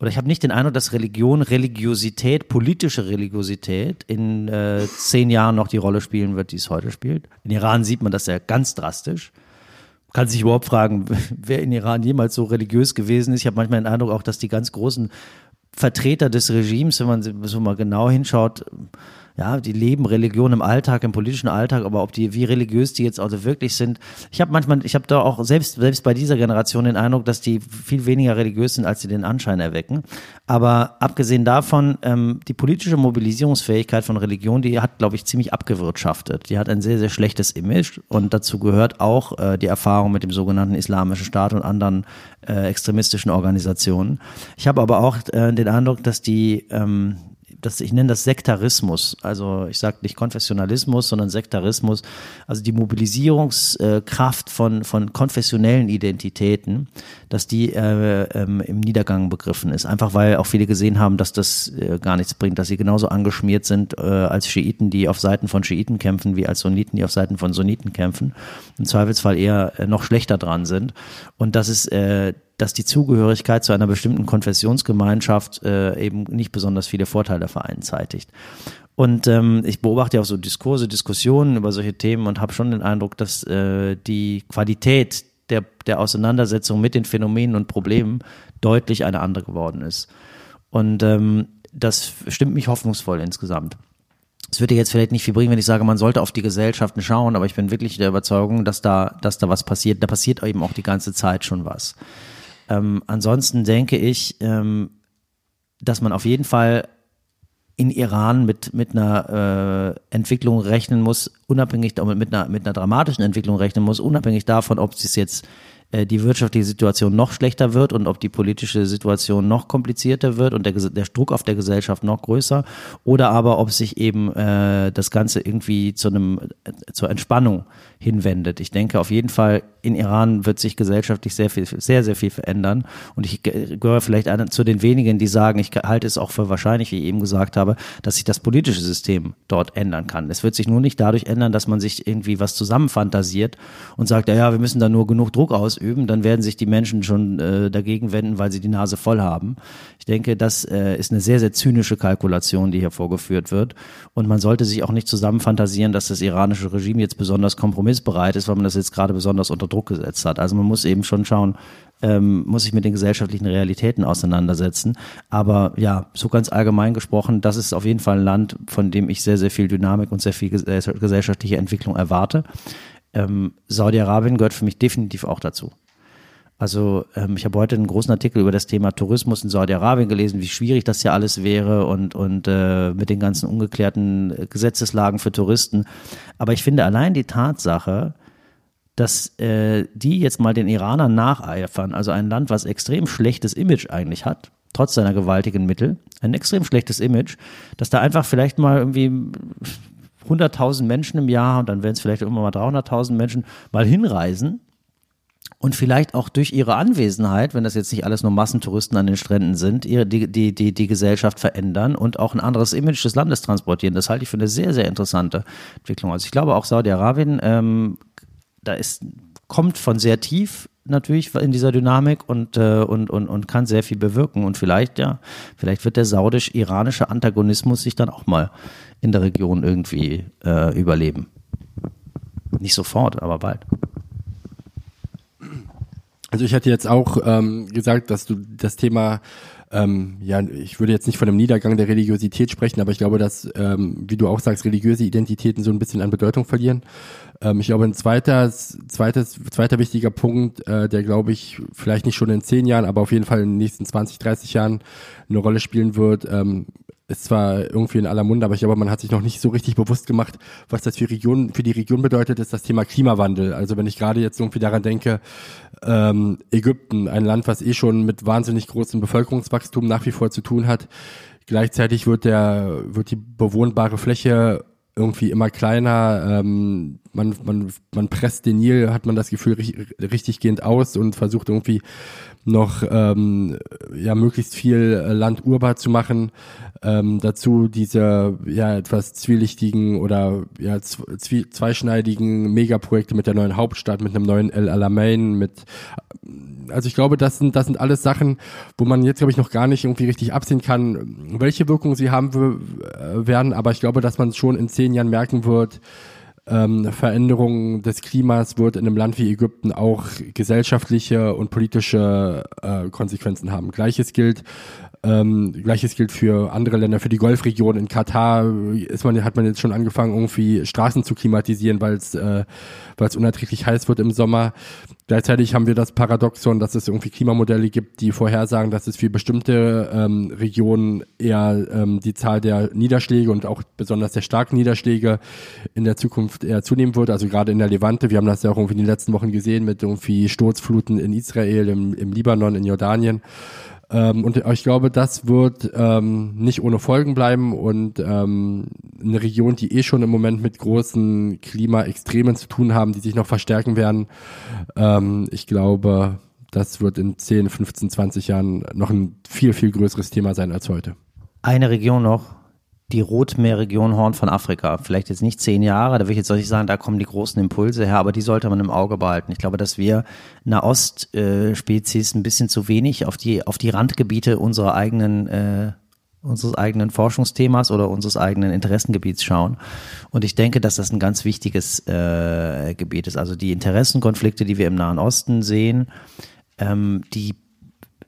S1: oder ich habe nicht den Eindruck, dass Religion, Religiosität, politische Religiosität in äh, zehn Jahren noch die Rolle spielen wird, die es heute spielt. In Iran sieht man das ja ganz drastisch kann sich überhaupt fragen, [laughs] wer in Iran jemals so religiös gewesen ist. Ich habe manchmal den Eindruck auch, dass die ganz großen Vertreter des Regimes, wenn man so mal genau hinschaut, ja, die leben Religion im Alltag, im politischen Alltag, aber ob die, wie religiös die jetzt also wirklich sind. Ich habe manchmal, ich habe da auch selbst, selbst bei dieser Generation den Eindruck, dass die viel weniger religiös sind, als sie den Anschein erwecken. Aber abgesehen davon, ähm, die politische Mobilisierungsfähigkeit von Religion, die hat, glaube ich, ziemlich abgewirtschaftet. Die hat ein sehr, sehr schlechtes Image und dazu gehört auch äh, die Erfahrung mit dem sogenannten Islamischen Staat und anderen äh, extremistischen Organisationen. Ich habe aber auch äh, den Eindruck, dass die ähm, das, ich nenne das Sektarismus. Also ich sage nicht Konfessionalismus, sondern Sektarismus. Also die Mobilisierungskraft von, von konfessionellen Identitäten, dass die äh, ähm, im Niedergang begriffen ist. Einfach weil auch viele gesehen haben, dass das äh, gar nichts bringt, dass sie genauso angeschmiert sind äh, als Schiiten, die auf Seiten von Schiiten kämpfen, wie als Sunniten, die auf Seiten von Sunniten kämpfen. Im Zweifelsfall eher äh, noch schlechter dran sind. Und das ist äh, dass die Zugehörigkeit zu einer bestimmten Konfessionsgemeinschaft äh, eben nicht besonders viele Vorteile vereinseitigt. Und ähm, ich beobachte auch so Diskurse, Diskussionen über solche Themen und habe schon den Eindruck, dass äh, die Qualität der, der Auseinandersetzung mit den Phänomenen und Problemen deutlich eine andere geworden ist. Und ähm, das stimmt mich hoffnungsvoll insgesamt. Es würde jetzt vielleicht nicht viel bringen, wenn ich sage, man sollte auf die Gesellschaften schauen, aber ich bin wirklich der Überzeugung, dass da, dass da was passiert. Da passiert eben auch die ganze Zeit schon was. Ähm, ansonsten denke ich, ähm, dass man auf jeden Fall in Iran mit, mit einer äh, Entwicklung rechnen muss, unabhängig mit einer, mit einer dramatischen Entwicklung rechnen muss, unabhängig davon, ob es jetzt die wirtschaftliche Situation noch schlechter wird und ob die politische Situation noch komplizierter wird und der, der Druck auf der Gesellschaft noch größer oder aber ob sich eben äh, das Ganze irgendwie zu einem äh, zur Entspannung hinwendet. Ich denke auf jeden Fall in Iran wird sich gesellschaftlich sehr viel sehr sehr viel verändern und ich gehöre vielleicht zu den wenigen, die sagen, ich halte es auch für wahrscheinlich, wie ich eben gesagt habe, dass sich das politische System dort ändern kann. Es wird sich nur nicht dadurch ändern, dass man sich irgendwie was zusammenfantasiert und sagt, ja, ja, wir müssen da nur genug Druck aus ausüben, dann werden sich die Menschen schon äh, dagegen wenden, weil sie die Nase voll haben. Ich denke, das äh, ist eine sehr, sehr zynische Kalkulation, die hier vorgeführt wird. Und man sollte sich auch nicht zusammen fantasieren, dass das iranische Regime jetzt besonders kompromissbereit ist, weil man das jetzt gerade besonders unter Druck gesetzt hat. Also man muss eben schon schauen, ähm, muss sich mit den gesellschaftlichen Realitäten auseinandersetzen. Aber ja, so ganz allgemein gesprochen, das ist auf jeden Fall ein Land, von dem ich sehr, sehr viel Dynamik und sehr viel gesellschaftliche Entwicklung erwarte ähm, Saudi-Arabien gehört für mich definitiv auch dazu. Also ähm, ich habe heute einen großen Artikel über das Thema Tourismus in Saudi-Arabien gelesen, wie schwierig das ja alles wäre und, und äh, mit den ganzen ungeklärten Gesetzeslagen für Touristen. Aber ich finde allein die Tatsache, dass äh, die jetzt mal den Iranern nacheifern, also ein Land, was extrem schlechtes Image eigentlich hat, trotz seiner gewaltigen Mittel, ein extrem schlechtes Image, dass da einfach vielleicht mal irgendwie 100.000 Menschen im Jahr und dann werden es vielleicht immer mal 300.000 Menschen mal hinreisen und vielleicht auch durch ihre Anwesenheit, wenn das jetzt nicht alles nur Massentouristen an den Stränden sind, ihre, die, die, die, die Gesellschaft verändern und auch ein anderes Image des Landes transportieren. Das halte ich für eine sehr, sehr interessante Entwicklung. Also ich glaube auch Saudi-Arabien, ähm, da ist, kommt von sehr tief natürlich in dieser Dynamik und, äh, und, und, und kann sehr viel bewirken. Und vielleicht, ja, vielleicht wird der saudisch-iranische Antagonismus sich dann auch mal in der Region irgendwie äh, überleben. Nicht sofort, aber bald.
S3: Also ich hatte jetzt auch ähm, gesagt, dass du das Thema ähm, ja, ich würde jetzt nicht von einem Niedergang der Religiosität sprechen, aber ich glaube, dass, ähm, wie du auch sagst, religiöse Identitäten so ein bisschen an Bedeutung verlieren. Ähm, ich glaube, ein zweiter, zweites, zweiter wichtiger Punkt, äh, der glaube ich vielleicht nicht schon in zehn Jahren, aber auf jeden Fall in den nächsten 20, 30 Jahren eine Rolle spielen wird, ähm, ist zwar irgendwie in aller Munde, aber ich glaube, man hat sich noch nicht so richtig bewusst gemacht, was das für Region, für die Region bedeutet, ist das Thema Klimawandel. Also wenn ich gerade jetzt irgendwie daran denke, ähm, Ägypten, ein Land, was eh schon mit wahnsinnig großem Bevölkerungswachstum nach wie vor zu tun hat, gleichzeitig wird der, wird die bewohnbare Fläche irgendwie immer kleiner. Ähm, man, man, man presst den Nil, hat man das Gefühl, richtig, richtig gehend aus und versucht irgendwie noch ähm, ja möglichst viel äh, Land urbar zu machen. Ähm, dazu diese ja etwas zwielichtigen oder ja zweischneidigen Megaprojekte mit der neuen Hauptstadt, mit einem neuen El Alamein, mit also ich glaube, das sind das sind alles Sachen, wo man jetzt glaube ich noch gar nicht irgendwie richtig absehen kann, welche Wirkung sie haben äh, werden. Aber ich glaube, dass man schon in zehn Jahren merken wird, ähm, Veränderung des Klimas wird in einem Land wie Ägypten auch gesellschaftliche und politische äh, Konsequenzen haben. Gleiches gilt ähm, Gleiches gilt für andere Länder, für die Golfregion. In Katar ist man, hat man jetzt schon angefangen, irgendwie Straßen zu klimatisieren, weil es äh, weil es unerträglich heiß wird im Sommer. Gleichzeitig haben wir das Paradoxon, dass es irgendwie Klimamodelle gibt, die vorhersagen, dass es für bestimmte ähm, Regionen eher ähm, die Zahl der Niederschläge und auch besonders der starken Niederschläge in der Zukunft eher zunehmen wird. Also gerade in der Levante, wir haben das ja auch irgendwie in den letzten Wochen gesehen mit irgendwie Sturzfluten in Israel, im, im Libanon, in Jordanien. Ähm, und ich glaube, das wird ähm, nicht ohne Folgen bleiben und ähm, eine Region, die eh schon im Moment mit großen Klimaextremen zu tun haben, die sich noch verstärken werden. Ähm, ich glaube, das wird in 10, 15, 20 Jahren noch ein viel, viel größeres Thema sein als heute.
S1: Eine Region noch, die Rotmeerregion Horn von Afrika. Vielleicht jetzt nicht zehn Jahre, da will ich jetzt nicht sagen, da kommen die großen Impulse her, aber die sollte man im Auge behalten. Ich glaube, dass wir Nahost-Spezies ein bisschen zu wenig auf die, auf die Randgebiete unserer eigenen äh, unseres eigenen Forschungsthemas oder unseres eigenen Interessengebiets schauen. Und ich denke, dass das ein ganz wichtiges äh, Gebiet ist. Also die Interessenkonflikte, die wir im Nahen Osten sehen, ähm, die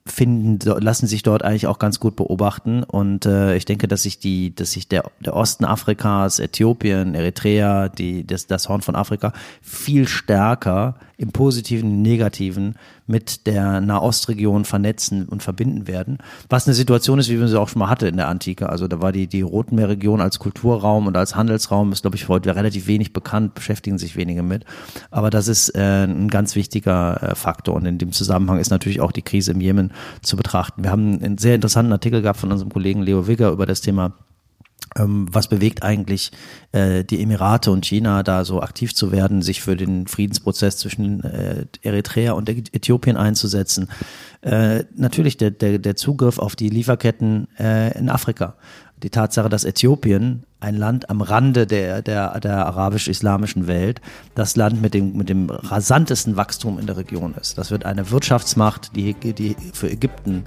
S1: finden, lassen sich dort eigentlich auch ganz gut beobachten. Und äh, ich denke, dass sich die, dass sich der, der Osten Afrikas, Äthiopien, Eritrea, die, das, das Horn von Afrika viel stärker im Positiven, im Negativen mit der Nahostregion vernetzen und verbinden werden. Was eine Situation ist, wie man sie auch schon mal hatte in der Antike. Also da war die, die Rotenmeerregion als Kulturraum und als Handelsraum ist, glaube ich, heute relativ wenig bekannt, beschäftigen sich wenige mit. Aber das ist äh, ein ganz wichtiger äh, Faktor. Und in dem Zusammenhang ist natürlich auch die Krise im Jemen zu betrachten. Wir haben einen sehr interessanten Artikel gehabt von unserem Kollegen Leo Wigger über das Thema was bewegt eigentlich äh, die Emirate und China da so aktiv zu werden, sich für den Friedensprozess zwischen äh, Eritrea und Äthiopien einzusetzen? Äh, natürlich der, der, der Zugriff auf die Lieferketten äh, in Afrika. Die Tatsache, dass Äthiopien, ein Land am Rande der, der, der arabisch-islamischen Welt, das Land mit dem, mit dem rasantesten Wachstum in der Region ist. Das wird eine Wirtschaftsmacht, die, die für Ägypten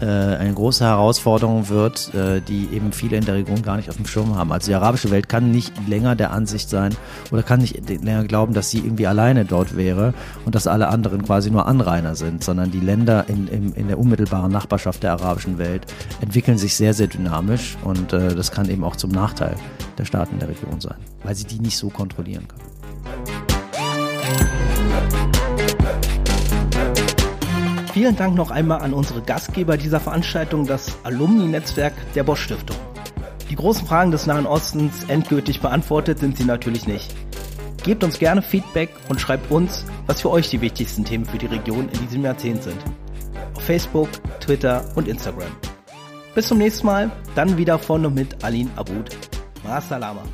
S1: äh, eine große Herausforderung wird, äh, die eben viele in der Region gar nicht auf dem Schirm haben. Also die arabische Welt kann nicht länger der Ansicht sein oder kann nicht länger glauben, dass sie irgendwie alleine dort wäre und dass alle anderen quasi nur Anrainer sind, sondern die Länder in, in, in der unmittelbaren Nachbarschaft der arabischen Welt entwickeln sich sehr, sehr dynamisch und äh, das kann eben auch zum Nachteil der Staaten der Region sein, weil sie die nicht so kontrollieren können.
S2: Vielen Dank noch einmal an unsere Gastgeber dieser Veranstaltung, das Alumni-Netzwerk der Bosch Stiftung. Die großen Fragen des Nahen Ostens endgültig beantwortet sind sie natürlich nicht. Gebt uns gerne Feedback und schreibt uns, was für euch die wichtigsten Themen für die Region in diesem Jahrzehnt sind. Auf Facebook, Twitter und Instagram. Bis zum nächsten Mal, dann wieder von und mit Alin Abud. Ma salama.